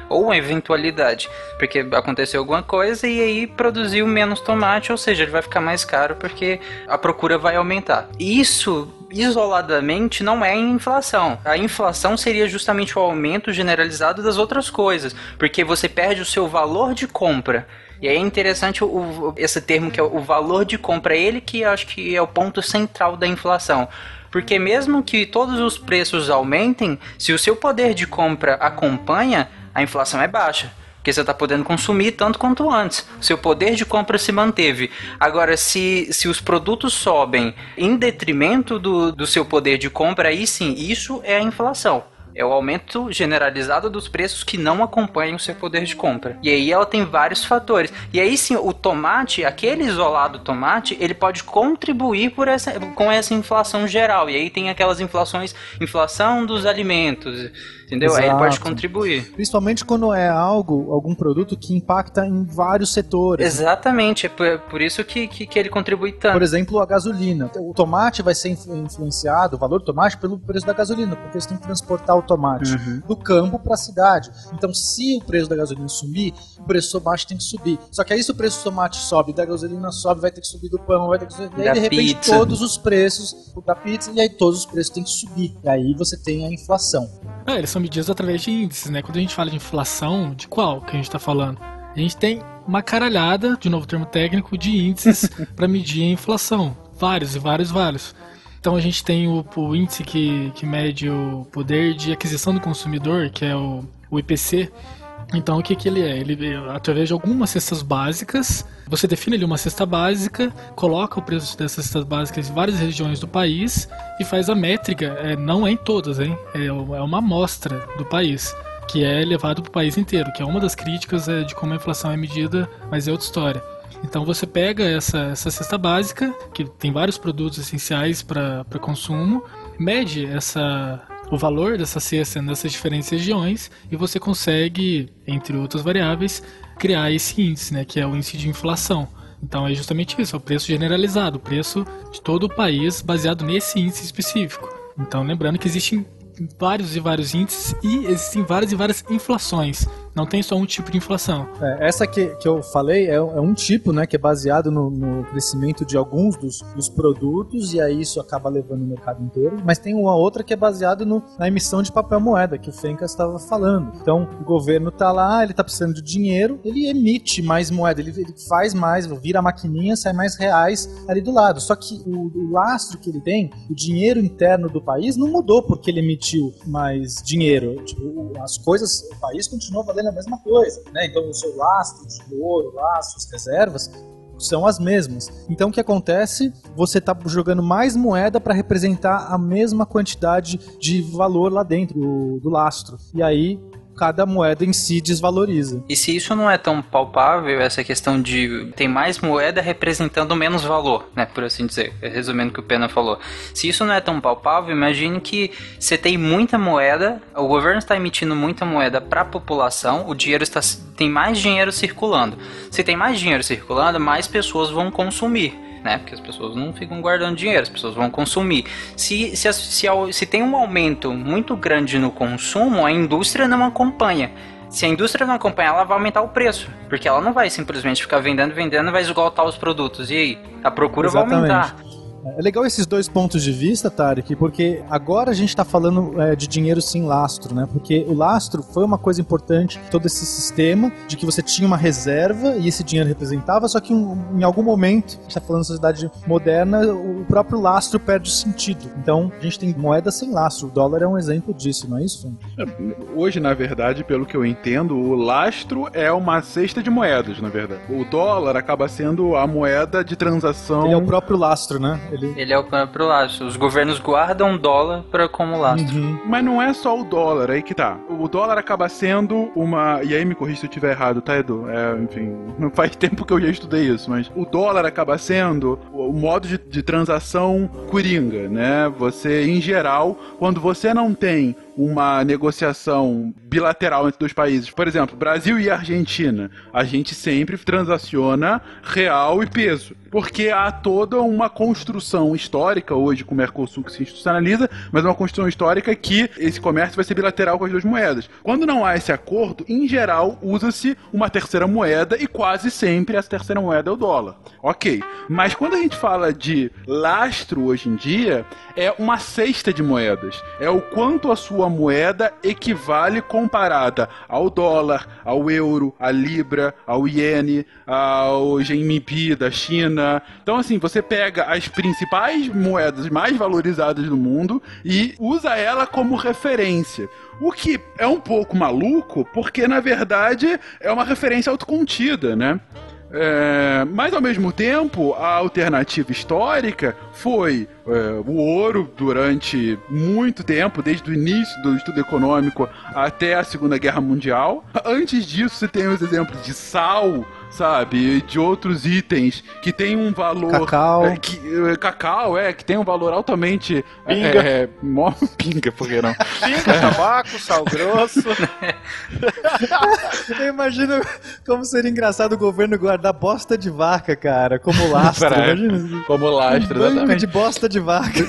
ou uma eventualidade, porque aconteceu alguma coisa e aí produziu menos tomate, ou seja, ele vai ficar mais caro porque a procura vai aumentar. Isso isoladamente não é inflação. A inflação seria justamente o aumento generalizado das outras coisas, porque você perde o seu valor de compra. E aí é interessante o, o- esse termo que é o valor de compra, ele que acho que é o ponto central da inflação. Porque mesmo que todos os preços aumentem, se o seu poder de compra acompanha, a inflação é baixa. Porque você está podendo consumir tanto quanto antes. Seu poder de compra se manteve. Agora, se, se os produtos sobem em detrimento do, do seu poder de compra, aí sim, isso é a inflação. É o aumento generalizado dos preços que não acompanham o seu poder de compra. E aí ela tem vários fatores. E aí sim, o tomate, aquele isolado tomate, ele pode contribuir por essa, com essa inflação geral. E aí tem aquelas inflações, inflação dos alimentos, entendeu? Aí ele pode Exato. contribuir. Principalmente quando é algo, algum produto que impacta em vários setores. Exatamente, é por, por isso que, que, que ele contribui tanto. Por exemplo, a gasolina. O tomate vai ser influ- influenciado, o valor do tomate, pelo preço da gasolina, porque eles têm que transportar o tomate Uhum. do campo para a cidade. Então, se o preço da gasolina subir, o preço do tomate tem que subir. Só que aí, se o preço do tomate sobe, da gasolina sobe, vai ter que subir do pão, vai ter que subir. E aí, Da de repente, pizza. todos os preços da pizza, e aí todos os preços têm que subir. E aí você tem a inflação. É, eles são medidos através de índices, né? Quando a gente fala de inflação, de qual que a gente tá falando? A gente tem uma caralhada, de novo termo técnico, de índices (laughs) para medir a inflação. Vários e vários, vários. Então a gente tem o, o índice que, que mede o poder de aquisição do consumidor, que é o, o IPC. Então o que, que ele é? Ele, através de algumas cestas básicas, você define ali uma cesta básica, coloca o preço dessas cestas básicas em várias regiões do país e faz a métrica, é, não é em todas, hein? É, é uma amostra do país, que é levado para o país inteiro, que é uma das críticas é, de como a inflação é medida, mas é outra história. Então você pega essa, essa cesta básica, que tem vários produtos essenciais para consumo, mede essa, o valor dessa cesta nessas diferentes regiões e você consegue, entre outras variáveis, criar esse índice, né, que é o índice de inflação. Então é justamente isso, é o preço generalizado, o preço de todo o país baseado nesse índice específico. Então lembrando que existem vários e vários índices e existem várias e várias inflações. Não tem só um tipo de inflação. É, essa que, que eu falei é, é um tipo, né, que é baseado no, no crescimento de alguns dos, dos produtos e aí isso acaba levando o mercado inteiro. Mas tem uma outra que é baseada na emissão de papel moeda que o Fencas estava falando. Então o governo tá lá, ele tá precisando de dinheiro, ele emite mais moeda, ele, ele faz mais, vira a maquininha, sai mais reais ali do lado. Só que o, o lastro que ele tem, o dinheiro interno do país não mudou porque ele emitiu mais dinheiro. Tipo, as coisas, o país continua valendo a mesma coisa, né? Então o seu lastro de ouro, lastro, as reservas são as mesmas. Então o que acontece? Você está jogando mais moeda para representar a mesma quantidade de valor lá dentro do, do lastro. E aí cada moeda em si desvaloriza. E se isso não é tão palpável, essa questão de tem mais moeda representando menos valor, né, por assim dizer, resumindo o que o Pena falou. Se isso não é tão palpável, imagine que você tem muita moeda, o governo está emitindo muita moeda para a população, o dinheiro está tem mais dinheiro circulando. Se tem mais dinheiro circulando, mais pessoas vão consumir né? Porque as pessoas não ficam guardando dinheiro, as pessoas vão consumir. Se, se, se, se tem um aumento muito grande no consumo, a indústria não acompanha. Se a indústria não acompanhar, ela vai aumentar o preço. Porque ela não vai simplesmente ficar vendendo, vendendo vai esgotar os produtos. E aí? A procura Exatamente. vai aumentar. É legal esses dois pontos de vista, Tarek, porque agora a gente está falando é, de dinheiro sem lastro, né? Porque o lastro foi uma coisa importante, todo esse sistema de que você tinha uma reserva e esse dinheiro representava, só que um, em algum momento, a gente está falando de sociedade moderna, o próprio lastro perde sentido. Então, a gente tem moeda sem lastro. O dólar é um exemplo disso, não é isso, Fê? Hoje, na verdade, pelo que eu entendo, o lastro é uma cesta de moedas, na verdade. O dólar acaba sendo a moeda de transação. Ele é o próprio lastro, né? Ele... Ele é o próprio lastro. Os governos guardam dólar para como lastro. Uhum. Mas não é só o dólar, aí que tá. O dólar acaba sendo uma. E aí me corrija se eu estiver errado, tá, Edu? É, enfim, (laughs) não faz tempo que eu já estudei isso, mas o dólar acaba sendo o modo de, de transação coringa, né? Você, em geral, quando você não tem uma negociação bilateral entre dois países. Por exemplo, Brasil e Argentina. A gente sempre transaciona real e peso. Porque há toda uma construção histórica hoje com o Mercosul que se institucionaliza, mas uma construção histórica que esse comércio vai ser bilateral com as duas moedas. Quando não há esse acordo, em geral, usa-se uma terceira moeda e quase sempre essa terceira moeda é o dólar. Ok. Mas quando a gente fala de lastro hoje em dia, é uma cesta de moedas. É o quanto a sua moeda equivale comparada ao dólar, ao euro, à libra, ao iene, ao GMP da China. Então, assim, você pega as principais moedas mais valorizadas do mundo e usa ela como referência. O que é um pouco maluco, porque na verdade é uma referência autocontida, né? É, mas ao mesmo tempo, a alternativa histórica foi é, o ouro durante muito tempo, desde o início do estudo econômico até a Segunda Guerra Mundial. Antes disso, você tem os exemplos de sal, sabe? De outros itens que tem um valor. Cacau. É, que, é, cacau, é, que tem um valor altamente. Pinga. É, mó, (laughs) pinga, por que não? Pinga, (laughs) tabaco, sal grosso. (laughs) Eu imagino como seria engraçado o governo guardar bosta de vaca, cara, como lastro. Imagina. Como lastro, Um exatamente. de bosta de vaca.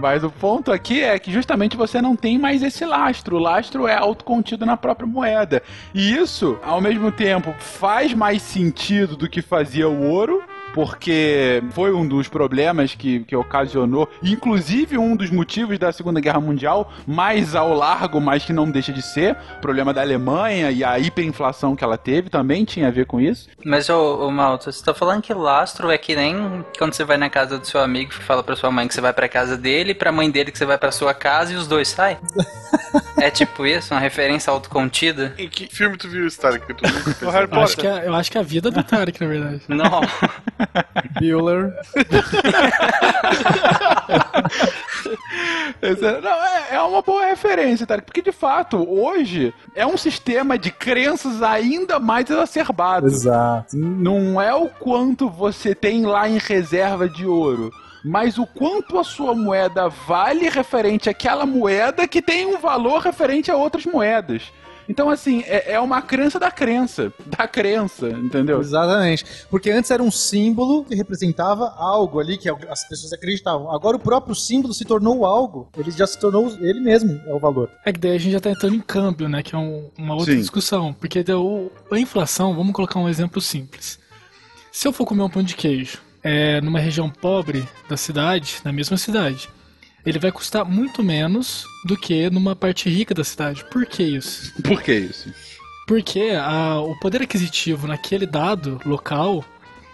Mas o ponto aqui é que justamente você não tem mais esse lastro. O lastro é autocontido na própria moeda. E isso, ao mesmo tempo, faz mais sentido do que fazia o ouro. Porque foi um dos problemas que, que ocasionou, inclusive um dos motivos da Segunda Guerra Mundial, mais ao largo, mas que não deixa de ser, o problema da Alemanha e a hiperinflação que ela teve também tinha a ver com isso. Mas, ô, ô Malta, você tá falando que lastro é que nem quando você vai na casa do seu amigo e fala pra sua mãe que você vai pra casa dele, pra mãe dele que você vai pra sua casa e os dois saem? (laughs) é tipo isso? Uma referência autocontida? Em que filme tu viu isso, Tarek? Eu (laughs) acho, que é, eu acho que é a vida do Tarek, na verdade. Não. (laughs) Bueller. (laughs) É- Não, é, é uma boa referência, Tarek, porque de fato, hoje é um sistema de crenças ainda mais exacerbado. Exato. Não é o quanto você tem lá em reserva de ouro. Mas o quanto a sua moeda vale referente àquela moeda que tem um valor referente a outras moedas. Então, assim, é, é uma crença da crença. Da crença, entendeu? Exatamente. Porque antes era um símbolo que representava algo ali que as pessoas acreditavam. Agora o próprio símbolo se tornou algo. Ele já se tornou ele mesmo, é o valor. É que daí a gente já tá entrando em câmbio, né? Que é um- uma outra Sim. discussão. Porque deu, a inflação, vamos colocar um exemplo simples. Se eu for comer um pão de queijo é, numa região pobre da cidade, na mesma cidade, ele vai custar muito menos do que numa parte rica da cidade. Por que isso? Por que isso? Porque a- o poder aquisitivo naquele dado local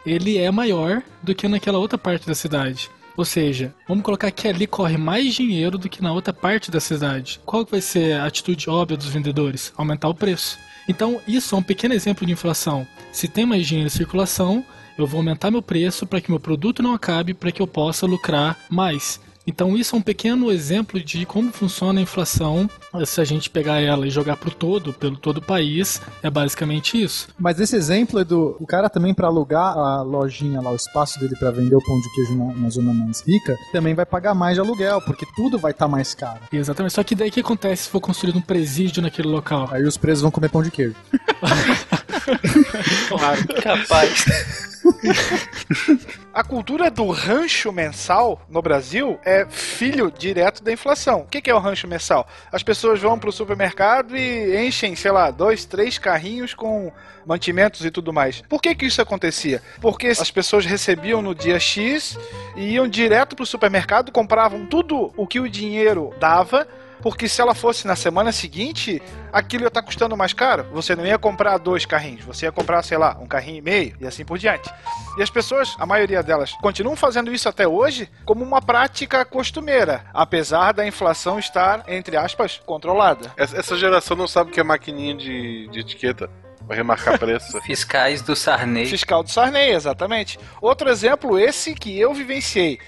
ele é maior do que naquela outra parte da cidade. Ou seja, vamos colocar que ali corre mais dinheiro do que na outra parte da cidade. Qual vai ser a atitude óbvia dos vendedores? Aumentar o preço. Então, isso é um pequeno exemplo de inflação. Se tem mais dinheiro em circulação, eu vou aumentar meu preço para que meu produto não acabe, para que eu possa lucrar mais. Então isso é um pequeno exemplo de como funciona a inflação. Se a gente pegar ela e jogar pro todo, pelo todo o país, é basicamente isso. Mas esse exemplo, Edu, o cara também para alugar a lojinha lá, o espaço dele para vender o pão de queijo na, na, zona mais rica, também vai pagar mais de aluguel, porque tudo vai estar tá mais caro. Exatamente. Só que daí o que acontece se for construído um presídio naquele local? Aí os presos vão comer pão de queijo. (laughs) (laughs) claro. Capaz. (laughs) A cultura do rancho mensal no Brasil é filho direto da inflação. O que é o rancho mensal? As pessoas vão para o supermercado e enchem, sei lá, dois, três carrinhos com mantimentos e tudo mais. Por que, que isso acontecia? Porque as pessoas recebiam no dia X e iam direto para o supermercado, compravam tudo o que o dinheiro dava porque se ela fosse na semana seguinte, aquilo ia estar tá custando mais caro. Você não ia comprar dois carrinhos, você ia comprar, sei lá, um carrinho e meio e assim por diante. E as pessoas, a maioria delas, continuam fazendo isso até hoje como uma prática costumeira, apesar da inflação estar, entre aspas, controlada. Essa geração não sabe o que é maquininha de, de etiqueta. Vai remarcar preço. (laughs) Fiscais do Sarney. Fiscal do Sarney, exatamente. Outro exemplo, esse que eu vivenciei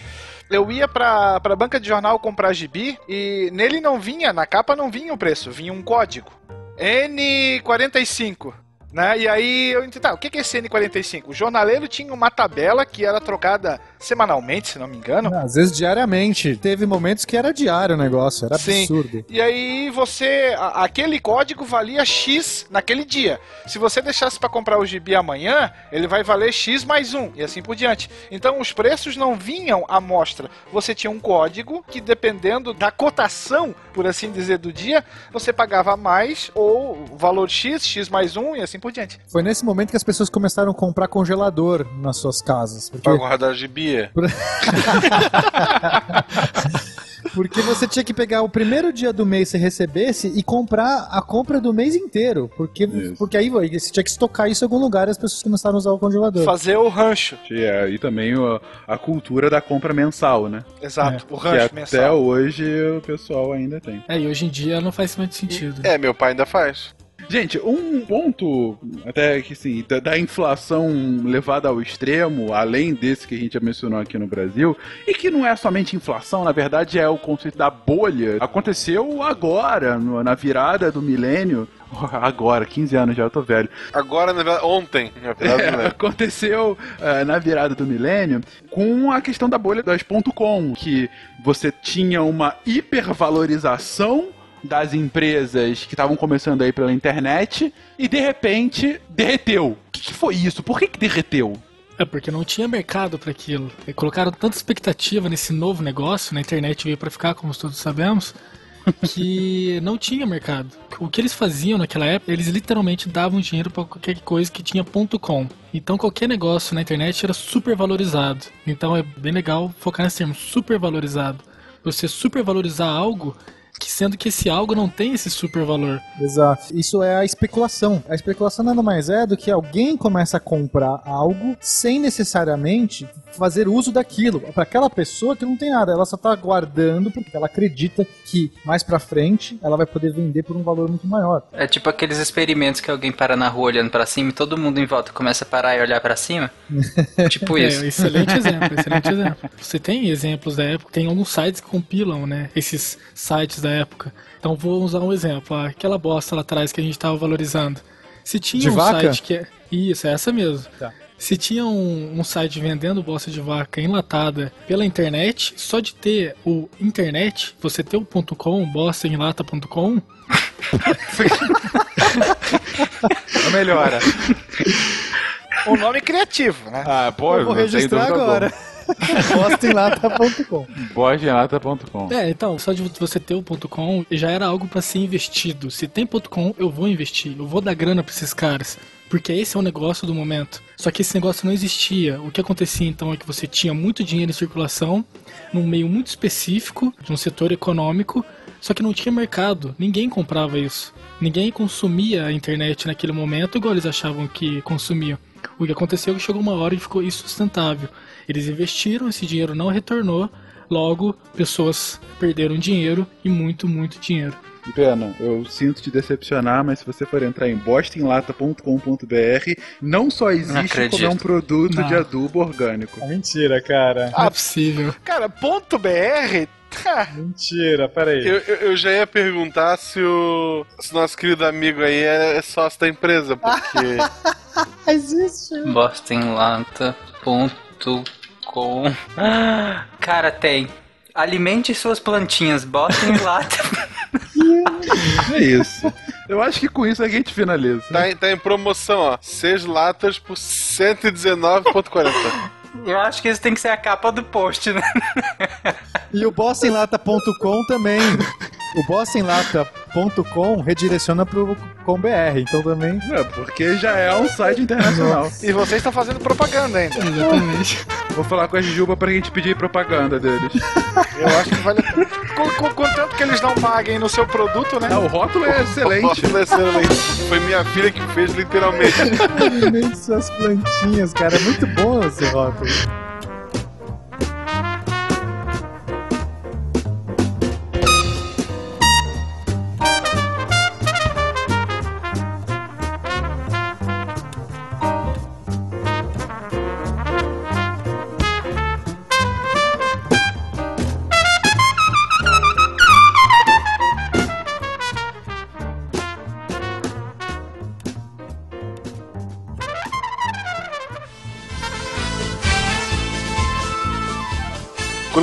eu ia pra, pra banca de jornal comprar gibi e nele não vinha, na capa não vinha o preço, vinha um código. N45. Né? E aí eu entendi, tá, o que é esse N45? O jornaleiro tinha uma tabela que era trocada semanalmente, se não me engano. Às vezes diariamente. Teve momentos que era diário o negócio, era Sim. absurdo. E aí você. A, aquele código valia X naquele dia. Se você deixasse para comprar o gibi amanhã, ele vai valer X mais um, e assim por diante. Então os preços não vinham à mostra. Você tinha um código que, dependendo da cotação, por assim dizer, do dia, você pagava mais ou valor X, X mais um, e assim por diante. Foi nesse momento que as pessoas começaram a comprar congelador nas suas casas. Porque... Pra guardar gibi (laughs) Porque você tinha que pegar o primeiro dia do mês que você recebesse e comprar a compra do mês inteiro. Porque, porque aí você tinha que estocar isso em algum lugar e as pessoas começaram a usar o congelador. Fazer o rancho. É, e também a, a cultura da compra mensal, né? Exato, é. o rancho que mensal. Até hoje o pessoal ainda tem. É, e hoje em dia não faz muito sentido. É, meu pai ainda faz. Gente, um ponto até que assim, da, da, inflação levada ao extremo, além desse que a gente já mencionou aqui no Brasil, e que não é somente inflação, na verdade é o conceito da bolha, aconteceu agora, no, na virada do milênio. (laughs) Agora, 15 anos já, eu tô velho. Agora, na verdade, ontem, na verdade, é, (laughs) aconteceu uh, na virada do milênio com a questão da bolha das .com, que você tinha uma hipervalorização das empresas que estavam começando aí pela internet e de repente derreteu. O que, que foi isso? Por que, que derreteu? É porque não tinha mercado para aquilo. E colocaram tanta expectativa nesse novo negócio, na internet veio para ficar, como todos sabemos, (laughs) que não tinha mercado. O que eles faziam naquela época, eles literalmente davam dinheiro para qualquer coisa que tinha .com. Então qualquer negócio na internet era super valorizado. Então é bem legal focar nesse termo, super valorizado. Você super valorizar algo que sendo que esse algo não tem esse super valor. Exato. Isso é a especulação. A especulação nada mais é do que alguém começa a comprar algo sem necessariamente fazer uso daquilo. Para aquela pessoa que não tem nada, ela só tá guardando porque ela acredita que mais para frente ela vai poder vender por um valor muito maior. É tipo aqueles experimentos que alguém para na rua olhando para cima e todo mundo em volta começa a parar e olhar para cima. (laughs) tipo é, isso. excelente (laughs) exemplo, excelente exemplo. Você tem exemplos da época, tem alguns sites que compilam, né, esses sites da época. Então vou usar um exemplo, aquela bosta lá atrás que a gente estava valorizando. Se tinha de um vaca? site que é. Isso, é essa mesmo. Tá. Se tinha um, um, site vendendo bosta de vaca enlatada pela internet, só de ter o internet, você ter o .com, bostaenlata.com... melhora. (laughs) Um nome criativo, né? Ah, pô, eu vou registrar agora. Bostenlata.com. Bostenlata.com. É, então, só de você ter o .com já era algo para ser investido. Se tem .com, eu vou investir, eu vou dar grana para esses caras. Porque esse é o negócio do momento. Só que esse negócio não existia. O que acontecia então é que você tinha muito dinheiro em circulação, num meio muito específico, de um setor econômico, só que não tinha mercado. Ninguém comprava isso. Ninguém consumia a internet naquele momento igual eles achavam que consumiam. O que aconteceu é que chegou uma hora e ficou insustentável. Eles investiram, esse dinheiro não retornou, logo pessoas perderam dinheiro e muito, muito dinheiro. Pena, eu sinto te decepcionar, mas se você for entrar em bostonlata.com.br, não só existe acredito. como é um produto Não. de adubo orgânico. É mentira, cara. Não é possível. Cara, ponto BR. tá. Mentira, peraí. Eu, eu, eu já ia perguntar se o, se nosso querido amigo aí é, é sócio da empresa, porque. (laughs) Existe. Bostonlata.com Ah, (gasps) Cara, tem. Alimente suas plantinhas, botem em lata. (laughs) É isso. Eu acho que com isso a gente finaliza. tá, em- tá em promoção, ó. Seis latas por 119,40. Eu acho que isso tem que ser a capa do post, né? E o bostonlata.com também. (laughs) O bostonlata.com redireciona pro com BR, então também. É, porque já é um site internacional. E vocês estão fazendo propaganda ainda. Exatamente. Vou falar com a Jujuba pra gente pedir propaganda deles. (laughs) Eu acho que vale. Com, com- contanto que eles não paguem no seu produto, né? Não, o rótulo é excelente. Rótulo é excelente. Foi minha filha que fez, literalmente. Alimente suas plantinhas, cara. É muito bom esse rótulo.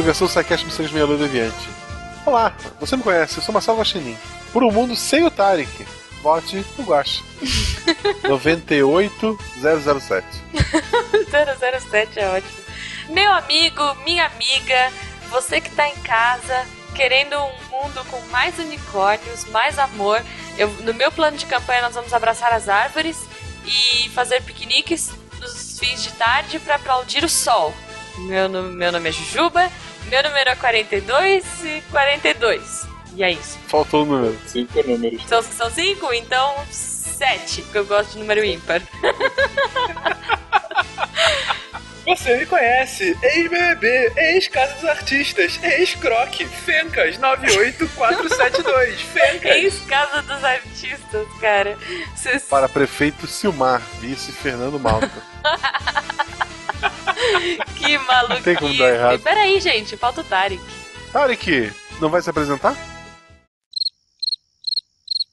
Coligação Psycast Missões Meia Lua Deviante. Olá, você me conhece, eu sou Marcelo Guaxinim. Por um mundo sem o Tarek, vote no Guaxa. (laughs) 98007. 007 (laughs) é ótimo. Meu amigo, minha amiga, você que tá em casa querendo um mundo com mais unicórnios, mais amor, eu, no meu plano de campanha nós vamos abraçar as árvores e fazer piqueniques nos fins de tarde para aplaudir o sol. Meu, meu nome é Jujuba, meu número é 42 e 42. E é isso. Faltou o número. Cinco números. São, são cinco? Então sete, porque eu gosto de número ímpar. (laughs) Você me conhece, ex-BBB, ex-Casa dos Artistas, ex-Croc, Fencas 98472, (laughs) Fencas. Ex-casa dos artistas, cara. Vocês Para prefeito Silmar, vice Fernando Malta. (laughs) (laughs) Que maluquice. tem como dar errado. Peraí, gente, falta o Tarek. Tarek, não vai se apresentar?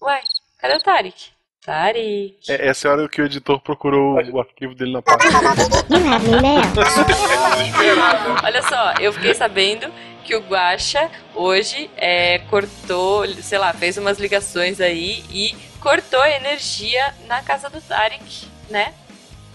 Ué, cadê o Tarek? Tarek. É, essa é a hora que o editor procurou o arquivo dele na pasta. (laughs) Olha só, eu fiquei sabendo que o Guaxa hoje é, cortou, sei lá, fez umas ligações aí e cortou a energia na casa do Tarek, né?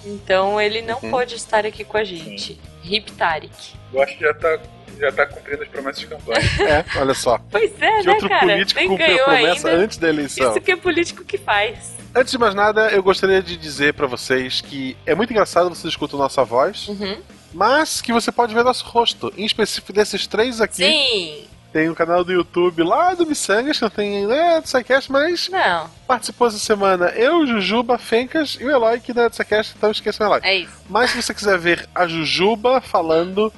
Então ele não Uhum. pôde estar aqui com a gente. Hip Tarek. Eu acho que já tá, já tá cumprindo as promessas de campanha. (laughs) É, olha só. Pois é, Que né, outro cara? político Nem cumpriu a promessa ainda. antes da eleição? Isso que é político que faz. Antes de mais nada, eu gostaria de dizer pra vocês que é muito engraçado você escutar nossa voz, Uhum. mas que você pode ver nosso rosto. Em específico desses três aqui, Sim. Tem um canal do YouTube lá do Missangas, que não tem né, do Psycast, mas Não, participou essa semana eu, Jujuba, Fencas e o Eloy, que não é do Psycast, então esqueçam o Eloy. é isso. Mas se você quiser ver a Jujuba falando,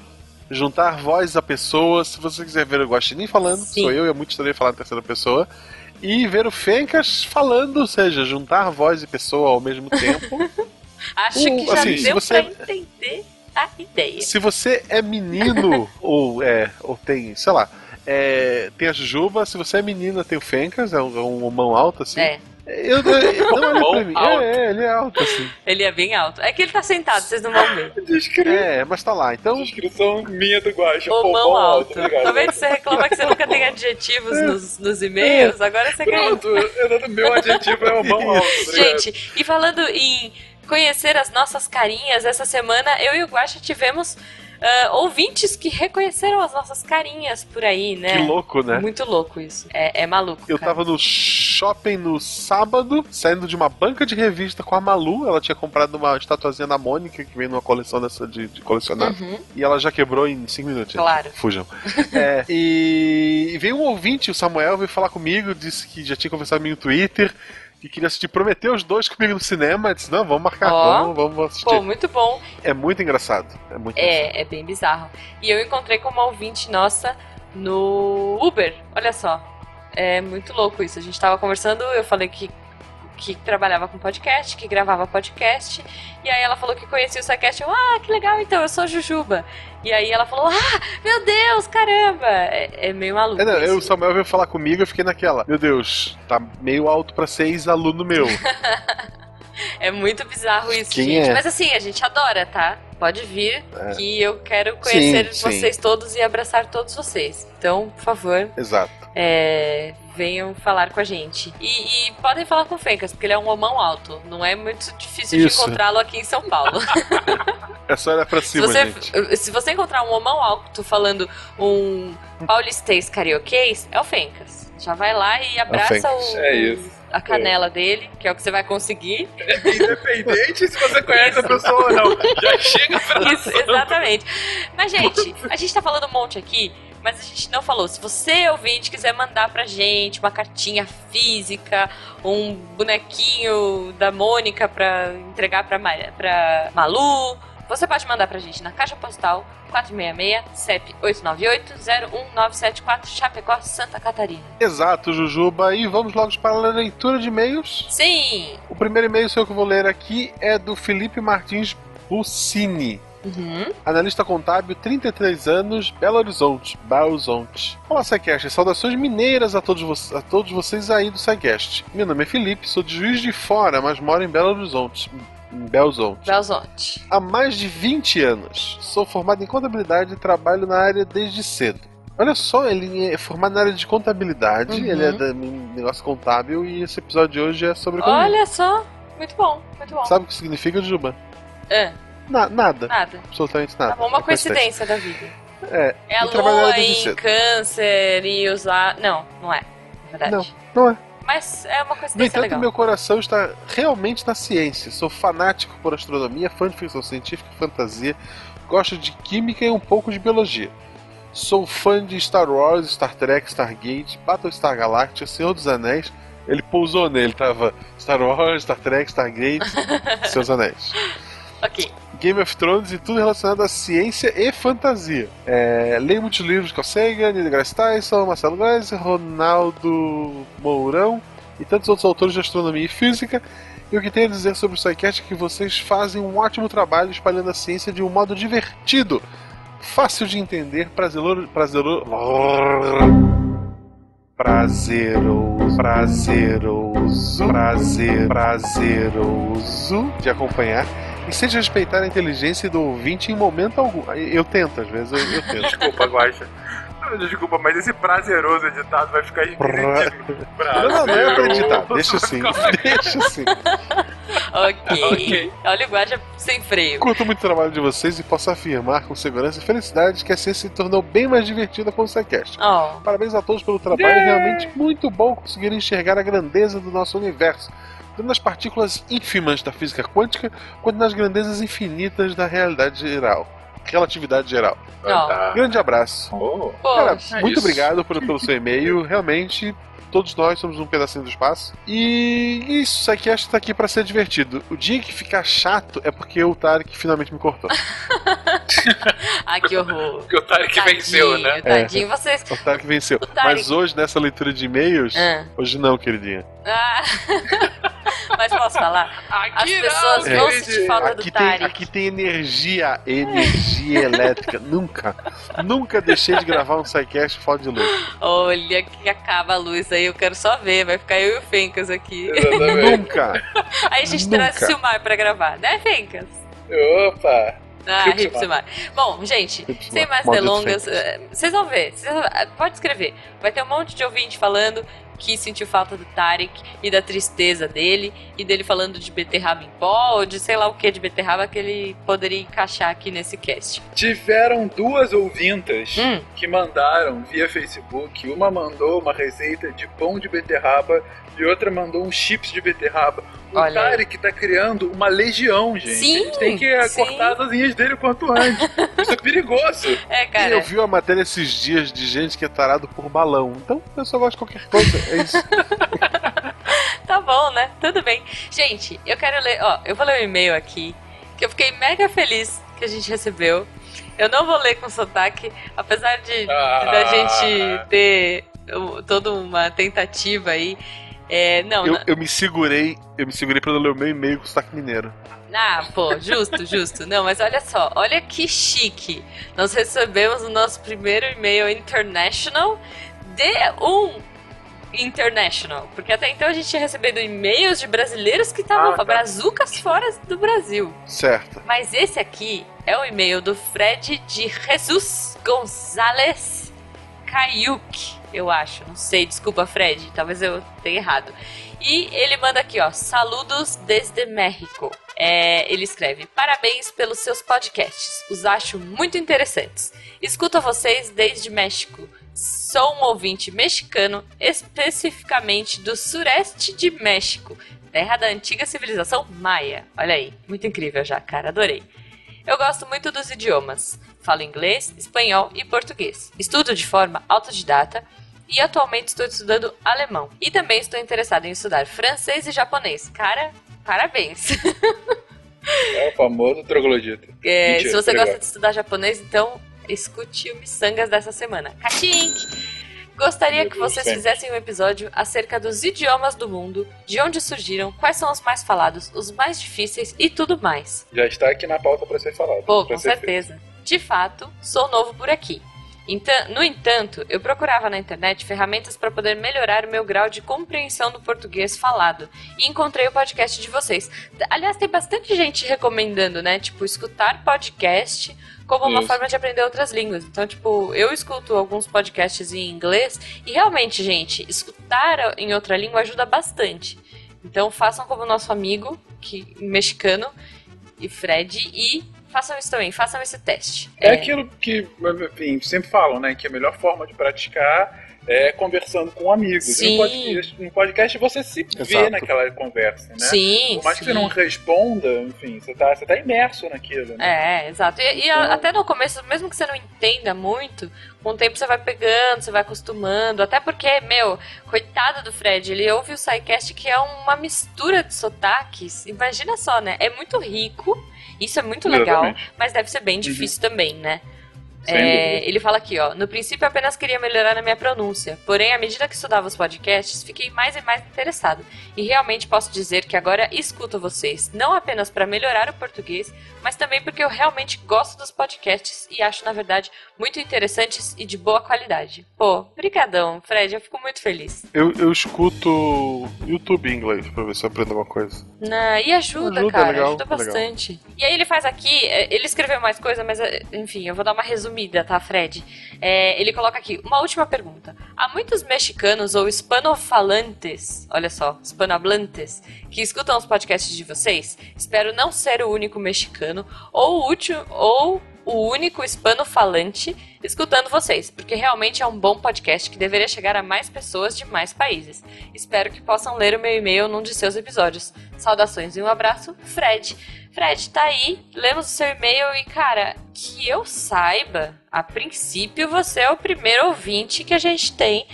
juntar voz a pessoa, se você quiser ver o Guaxinim falando, Sim. sou eu e é muito estranho falar em terceira pessoa, e ver o Fencas falando, ou seja, juntar voz e pessoa ao mesmo tempo. (laughs) Acho que já assim, deu você- pra entender a ideia. se você é menino, (laughs) ou é, ou tem, sei lá, é, tem a Jujuba, se você é menina, tem o Fencas, é um, um mão alta, assim. É, Eu, eu, não olha pra Mão mim. É, é, ele é alto, assim. ele é bem alto. É que ele tá sentado, vocês não vão ver. (laughs) Descri... É, mas tá lá. Então, Descrição minha do Guaxa. Pô, mão alto. Tá vendo que você reclama que você nunca tem adjetivos nos, nos e-mails? Agora você ganha. Pronto, eu, meu adjetivo é o mão alto. Gente, e falando em conhecer as nossas carinhas, essa semana eu e o Guaxa tivemos ah, ouvintes que reconheceram as nossas carinhas por aí, né? que louco, né? Muito louco isso. É, é maluco. Eu cara. tava no shopping no sábado, saindo de uma banca de revista com a Malu. Ela tinha comprado uma estatuazinha da Mônica, que vem numa coleção dessa de, de colecionar. Uhum. E ela já quebrou em 5 minutos. Claro. Fujam. (laughs) É, e veio um ouvinte, o Samuel, veio falar comigo, disse que já tinha conversado comigo no Twitter, que queria assistir, prometeu os dois comigo no cinema. Eu disse, não, vamos marcar, Ó. vamos, vamos assistir. Pô, muito bom. É muito engraçado. É muito engraçado. É, é bem bizarro. E eu encontrei com uma ouvinte nossa no Uber. Olha só. É muito louco isso. A gente tava conversando, eu falei que, que trabalhava com podcast, que gravava podcast. E aí ela falou que conhecia o SciCast. Eu, ah, que legal, então, eu sou Jujuba. E aí ela falou, ah, meu Deus, caramba. É, é meio maluco. É, não, eu, o Samuel veio falar comigo, eu fiquei naquela. Meu Deus, tá meio alto pra ser ex-aluno meu. (laughs) É muito bizarro isso, Quem gente. é? Mas assim, a gente adora, tá? Pode vir, É. que eu quero conhecer Sim, sim. vocês todos e abraçar todos vocês. Então, por favor, Exato. é, venham falar com a gente. E, e podem falar com o Fencas, porque ele é um homão alto. Não é muito difícil Isso. de encontrá-lo aqui em São Paulo. (laughs) (laughs) É só olhar pra se, cima, você, gente. se você encontrar um homão alto falando um paulistês carioquês, é o Fencas. Já vai lá e abraça Fencas. o, É isso. a canela dele, que é o que você vai conseguir. Independente se você conhece a pessoa ou não. Já chega pra Isso, exatamente. Mas, gente, a gente tá falando um monte aqui, mas a gente não falou. Se você, ouvinte, quiser mandar pra gente uma cartinha física, um bonequinho da Mônica pra entregar pra, Ma- pra Malu, você pode mandar pra gente na caixa postal 466 CEP 898-01974 Chapecó, Santa Catarina. Exato, Jujuba. E vamos logo para a leitura de e-mails. Sim! O primeiro e-mail seu que eu vou ler aqui é do Felipe Martins Buccini. Uhum. Analista contábil, 33 anos, Belo Horizonte, Belo Horizonte. Olá, SciCast. Saudações mineiras a todos, a todos vocês aí do SciCast. Meu nome é Felipe, sou de Juiz de Fora, mas moro em Belo Horizonte. Em Horizonte. Belzonte. Há mais de 20 anos. Sou formado em contabilidade e trabalho na área desde cedo. Olha só, ele é formado na área de contabilidade, Uhum. ele é da negócio contábil e esse episódio de hoje é sobre economia. Olha só, muito bom, muito bom. Sabe o que significa, Juba? É, Na- nada. nada. Absolutamente nada. Tá uma É coincidência da vida. É, É a lua em câncer e usar. Não, não é. Na verdade. Não, não é. Mas é uma No coincidência entanto, legal. meu coração está realmente na ciência. Sou fanático por astronomia, fã de ficção científica e fantasia. Gosto de química e um pouco de biologia. Sou fã de Star Wars, Star Trek, Stargate, Battlestar Galactica, Senhor dos Anéis. Ele pousou nele, tava Star Wars, Star Trek, Stargate, (laughs) Senhor dos Anéis. Ok. Game of Thrones e tudo relacionado à ciência e fantasia. É, leio muitos livros com Sagan, Neil deGrasse Tyson, Marcelo Glazer, Ronaldo Mourão e tantos outros autores de astronomia e física. E o que tenho a dizer sobre o SciCast é que vocês fazem um ótimo trabalho espalhando a ciência de um modo divertido, fácil de entender, prazeroso, prazeroso, prazeroso, prazeroso, prazer, prazeroso de acompanhar e sem desrespeitar a inteligência do ouvinte em momento algum. Eu tento, às vezes, eu, eu tento. Desculpa, Guaxa. Desculpa, mas esse prazeroso editado vai ficar. Não, não, não é pra editar, deixa assim, deixa assim. Ok. Ok. Olha o guarda sem freio. Curto muito o trabalho de vocês e posso afirmar com segurança e felicidade que a ciência se tornou bem mais divertida com o SciCast. Oh. Parabéns a todos pelo trabalho, é realmente muito bom conseguir enxergar a grandeza do nosso universo, tanto nas partículas ínfimas da física quântica, quanto nas grandezas infinitas da realidade geral. Relatividade geral. Ó. Grande abraço. Oh. Cara, Poxa. muito isso. obrigado por- pelo seu e-mail. Realmente, todos nós somos um pedacinho do espaço. E isso, aqui acho que tá aqui pra ser divertido. O dia que ficar chato é porque o Tarek finalmente me cortou. (laughs) Ai, que horror. Porque o Tarek venceu, né? Tadinho, vocês. O Tarek venceu. Tarek- Mas hoje, nessa leitura de e-mails, Ah. hoje não, queridinha. Ah. (laughs) Mas posso falar? As Aqui pessoas não, sentir falta do Aqui tem, Tarek. aqui tem energia, energia elétrica. (laughs) Nunca, nunca deixei de gravar um sidecast fora de luz. Olha que acaba a luz aí, eu quero só ver. Vai ficar eu e o Fencas aqui. Nunca. (laughs) Aí a gente Nunca. traz o Silmar pra gravar, né, Fencas? Opa! Ah, Silmar. Bom, gente, sem mais Maldito delongas, eh, vocês vão ver. Vocês vão- eh, pode escrever. Vai ter um monte de ouvinte falando que sentiu falta do Tarek e da tristeza dele, e dele falando de beterraba em pó, ou de sei lá o que de beterraba que ele poderia encaixar aqui nesse cast. Tiveram duas ouvintas Hum. que mandaram via Facebook. Uma mandou uma receita de pão de beterraba e outra mandou um chips de beterraba. O Olha. Tarek tá criando uma legião, gente. Sim, a gente tem que sim. cortar as asinhas dele o quanto antes. (laughs) Isso é perigoso. É, E cara. eu vi uma matéria esses dias de gente que é tarado por balão. Então, eu só gosto de qualquer coisa. É isso. (laughs) Tá bom, né? Tudo bem. Gente, eu quero ler. Ó, eu vou ler um e-mail aqui que eu fiquei mega feliz que a gente recebeu. Eu não vou ler com sotaque, apesar de Ah. da gente ter toda uma tentativa aí. É, não, Eu, na- eu me segurei, eu me segurei pra não ler o meu e-mail com sotaque mineiro. Ah, pô, justo, justo. Não, mas olha só, olha que chique. Nós recebemos o nosso primeiro e-mail international de um international. Porque até então a gente tinha recebido e-mails de brasileiros que estavam Ah, tá. brazucas fora do Brasil. Certo. Mas esse aqui é o e-mail do Fred de Jesus Gonzalez Caiuc, eu acho. Não sei, desculpa, Fred. Talvez eu tenha errado. E ele manda aqui, ó. Saludos desde México. É, ele escreve: Parabéns pelos seus podcasts. Os acho muito interessantes. Escuto vocês desde México. Sou um ouvinte mexicano, especificamente do sureste de México, terra da antiga civilização maia. Olha aí, muito incrível já, cara, adorei. Eu gosto muito dos idiomas. Falo inglês, espanhol e português. Estudo de forma autodidata e atualmente estou estudando alemão. E também estou interessado em estudar francês e japonês. Cara, parabéns. É o famoso troglodita. É, Mentira, se você gosta de estudar japonês, então escute o Missangas dessa semana. Kachink! Gostaria Meu que vocês sempre. fizessem um episódio acerca dos idiomas do mundo, de onde surgiram, quais são os mais falados, os mais difíceis e tudo mais. Já está aqui na pauta para ser falado. Pô, com certeza. De fato, sou novo por aqui. Então, no entanto, eu procurava na internet ferramentas para poder melhorar o meu grau de compreensão do português falado e encontrei o podcast de vocês. Aliás, tem bastante gente recomendando, né? Tipo, escutar podcast como uma Isso. forma de aprender outras línguas. Então, tipo, eu escuto alguns podcasts em inglês e realmente, gente, escutar em outra língua ajuda bastante. Então, façam como o nosso amigo que mexicano e Fred e façam isso também, façam esse teste. É aquilo que, enfim, sempre falam, né? Que a melhor forma de praticar é conversando com amigos. E Sim. No podcast, no podcast você se vê Exato. naquela conversa, né? Sim, Por mais que sim. você não responda, enfim, você tá, você tá imerso naquilo, né? É, exato. E, e a- até no começo, mesmo que você não entenda muito, com o tempo você vai pegando, você vai acostumando. Até porque, meu, coitado do Fred, ele ouve o SciCast que é uma mistura de sotaques. Imagina só, né? É muito rico, isso é muito legal, Exatamente. mas deve ser bem difícil também, né? É, ele fala aqui, ó. No princípio, eu apenas queria melhorar na minha pronúncia. Porém, à medida que estudava os podcasts, fiquei mais e mais interessado. E realmente posso dizer que agora escuto vocês, não apenas para melhorar o português, mas também porque eu realmente gosto dos podcasts e acho, na verdade, muito interessantes e de boa qualidade. Pô, brigadão, Fred, eu fico muito feliz. Eu, eu escuto YouTube em inglês pra ver se eu aprendo alguma coisa. Na- e ajuda, Ajuda, cara, legal, ajuda legal. bastante. E aí ele faz aqui, é, ele escreveu mais coisa, mas é, enfim, eu vou dar uma resumida, tá, Fred? É, ele coloca aqui, uma última pergunta. Há muitos mexicanos ou hispanofalantes, olha só, hispanohablantes, que escutam os podcasts de vocês? Espero não ser o único mexicano ou o último, ou o único hispano-falante escutando vocês, porque realmente é um bom podcast que deveria chegar a mais pessoas de mais países. Espero que possam ler o meu e-mail num de seus episódios. Saudações e um abraço, Fred. Fred, tá aí, lemos o seu e-mail e, cara, que eu saiba, a princípio você é o primeiro ouvinte que a gente tem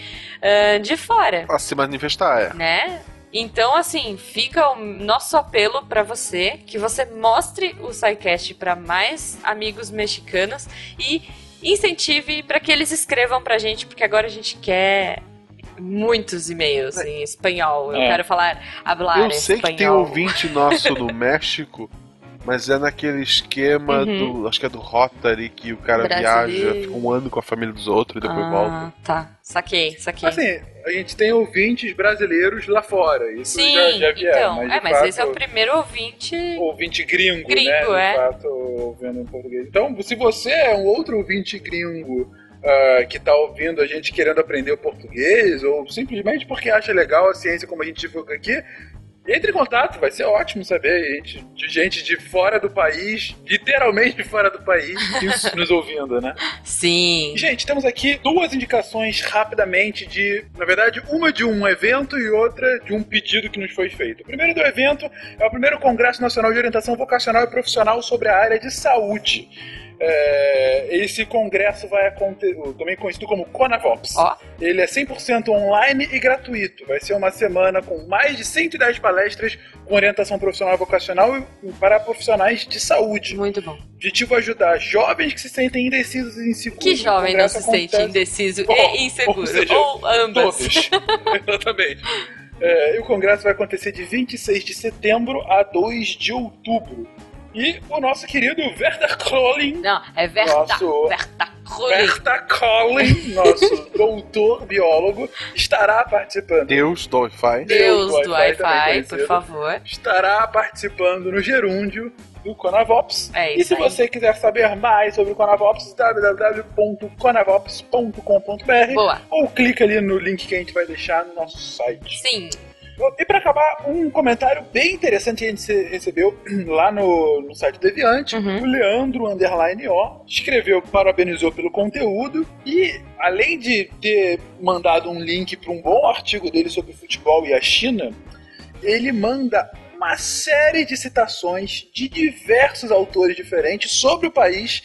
ah, de fora A se manifestar, é. né? Então, assim, fica o nosso apelo pra você que você mostre o SciCast pra mais amigos mexicanos e incentive pra que eles escrevam pra gente, porque agora a gente quer muitos e-mails em espanhol. Eu É. quero falar, hablar Eu sei espanhol. que tem ouvinte nosso no (laughs) México, mas é naquele esquema Uhum. do. Acho que é do Rotary, que o cara Brasileiro. viaja, fica um ano com a família dos outros e depois Ah, volta. tá. Saquei, saquei. Assim, a gente tem ouvintes brasileiros lá fora. Isso Sim, já, já vieram. então. mas, é, de mas fato, esse é o primeiro ouvinte. ouvinte gringo, Gringo, né? De é. fato, ouvindo em português. Então, se você é um outro ouvinte gringo ah, que está ouvindo a gente querendo aprender o português, ou simplesmente porque acha legal a ciência como a gente divulga aqui, entre em contato, vai ser ótimo saber gente, de gente de fora do país, literalmente de fora do país, nos ouvindo, né? Sim. Gente, temos aqui duas indicações rapidamente de, na verdade, uma de um evento e outra de um pedido que nos foi feito. O primeiro do evento é o primeiro Congresso Nacional de Orientação Vocacional e Profissional sobre a área de saúde. É, esse congresso vai acontecer, também conhecido como Conavops. Ó. Ele é 100% online e gratuito. Vai ser uma semana com mais de 110 palestras com orientação profissional e vocacional e para profissionais de saúde. Muito bom. O objetivo é ajudar jovens que se sentem indecisos e inseguros. Que jovem não se sente acontece- indeciso Bom, e inseguro? ou seja, Ou ambas. Todos. (laughs) Exatamente. É, e o congresso vai acontecer de 26 de setembro a 2 de outubro. E o nosso querido Werther Krollin. Não, é Verta. Nosso-. Werther Krollin, nosso (laughs) doutor biólogo, estará participando. Deus do Wi-Fi. Deus do Wi-Fi, por favor. Estará participando no gerúndio do Conavops. É e isso se aí. você quiser saber mais sobre o Conavops, www.conavops.com.br Boa. ou clica ali no link que a gente vai deixar no nosso site. Sim. E pra acabar, um comentário bem interessante que a gente recebeu (clears throat) lá no, no site do Deviante. Uhum. O Leandro Underline O escreveu, parabenizou pelo conteúdo e, além de ter mandado um link para um bom artigo dele sobre futebol e a China, ele manda uma série de citações de diversos autores diferentes sobre o país,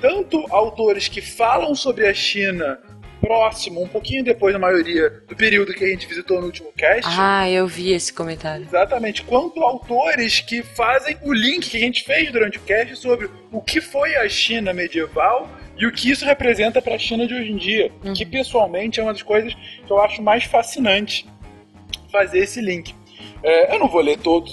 tanto autores que falam sobre a China próximo, um pouquinho depois da maioria do período que a gente visitou no último cast. Ah, eu vi esse comentário. Exatamente, quanto autores que fazem o link que a gente fez durante o cast sobre o que foi a China medieval e o que isso representa para a China de hoje em dia, que pessoalmente é uma das coisas que eu acho mais fascinante fazer esse link. É, eu não vou ler todas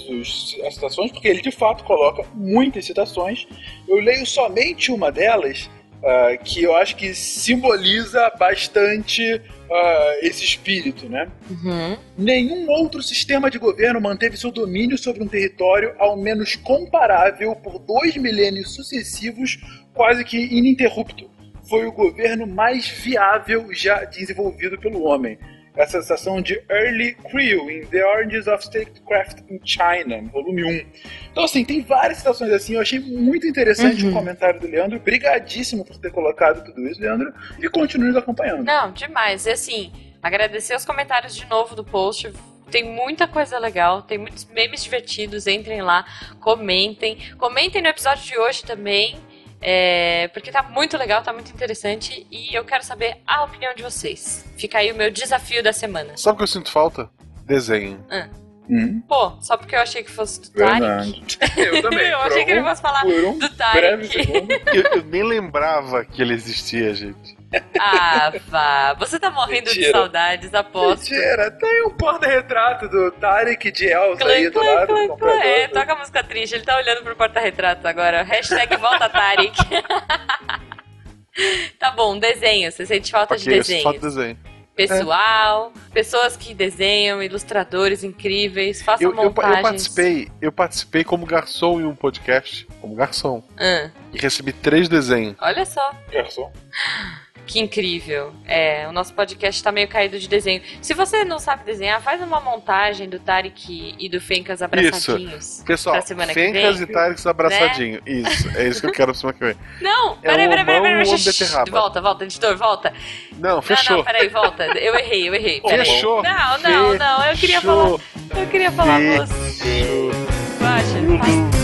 as citações, porque ele de fato coloca muitas citações. Eu leio somente uma delas, ah, que eu acho que simboliza bastante ah, esse espírito, né? Uhum. Nenhum outro sistema de governo manteve seu domínio sobre um território ao menos comparável por dois milênios sucessivos, quase que ininterrupto. Foi o governo mais viável já desenvolvido pelo homem. Essa citação de Early Creel em The Origins of Statecraft in China, volume 1. Então, assim, tem várias citações assim. Eu achei muito interessante Uhum. o comentário do Leandro. Brigadíssimo por ter colocado tudo isso, Leandro. E continue nos acompanhando. Não, demais. E assim, agradecer os comentários de novo do post. Tem muita coisa legal, tem muitos memes divertidos. Entrem lá, comentem. Comentem no episódio de hoje também. É, porque tá muito legal, tá muito interessante. E eu quero saber a opinião de vocês. Fica aí o meu desafio da semana. Sabe o que eu sinto falta? Desenho. Ah. Hum. Pô, só porque eu achei que fosse do Tarek. (laughs) Eu também. eu achei que ele fosse falar por um do breve Tarek. segundo. Eu, eu nem lembrava que ele existia, gente. Ah, vá. Você tá morrendo de Mentira. saudades, aposto. Mentira, tem um porta-retrato do Tarek de Elsa aí do Clã, lado clã, do clã. É, toca a música triste. Ele tá olhando pro porta-retrato agora. Hashtag volta Tarek. (laughs) tá bom, desenho. Você sente falta de Ok, eu sinto desenho. falta de desenho. Pessoal, pessoas que desenham, ilustradores incríveis, façam Eu, eu, eu montagens. participei, eu participei como garçom em um podcast, como garçom, Ah, e recebi três desenhos. olha só. Garçom. Que incrível. É, o nosso podcast tá meio caído de desenho. Se você não sabe desenhar, faz uma montagem do Tarek e do Fencas abraçadinhos. Pessoal, semana que Fencas e Tareks abraçadinho. Isso, é isso que eu quero pra semana que vem. (laughs) Não, É peraí, um peraí, peraí, peraí. beterraba. Volta, volta, editor, volta. Não, fechou. Não, não, peraí, volta. Eu errei, eu errei. Peraí. Fechou. Não, não, não. Eu queria falar. Fechou. Eu queria falar você. Guaxa, faz.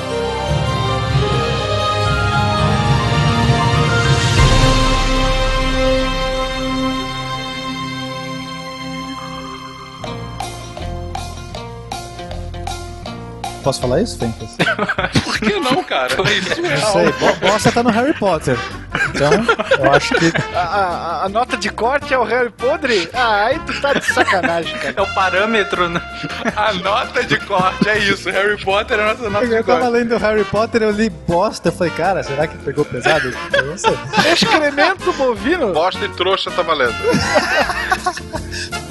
Posso falar isso, Fencas? (laughs) Por que não, cara? Não sei, bo- bosta tá no Harry Potter. Então, eu acho que. A, a- a nota de corte é o Harry Podre? Ah, aí tu tá de sacanagem, cara. É o parâmetro, né? A nota de corte é isso. Harry Potter é a nossa nota de Eu tava corte. lendo Harry Potter, eu li bosta. Eu falei, cara, será que pegou pesado? Eu não sei. Excremento bovino? Bosta e trouxa tá valendo. (laughs)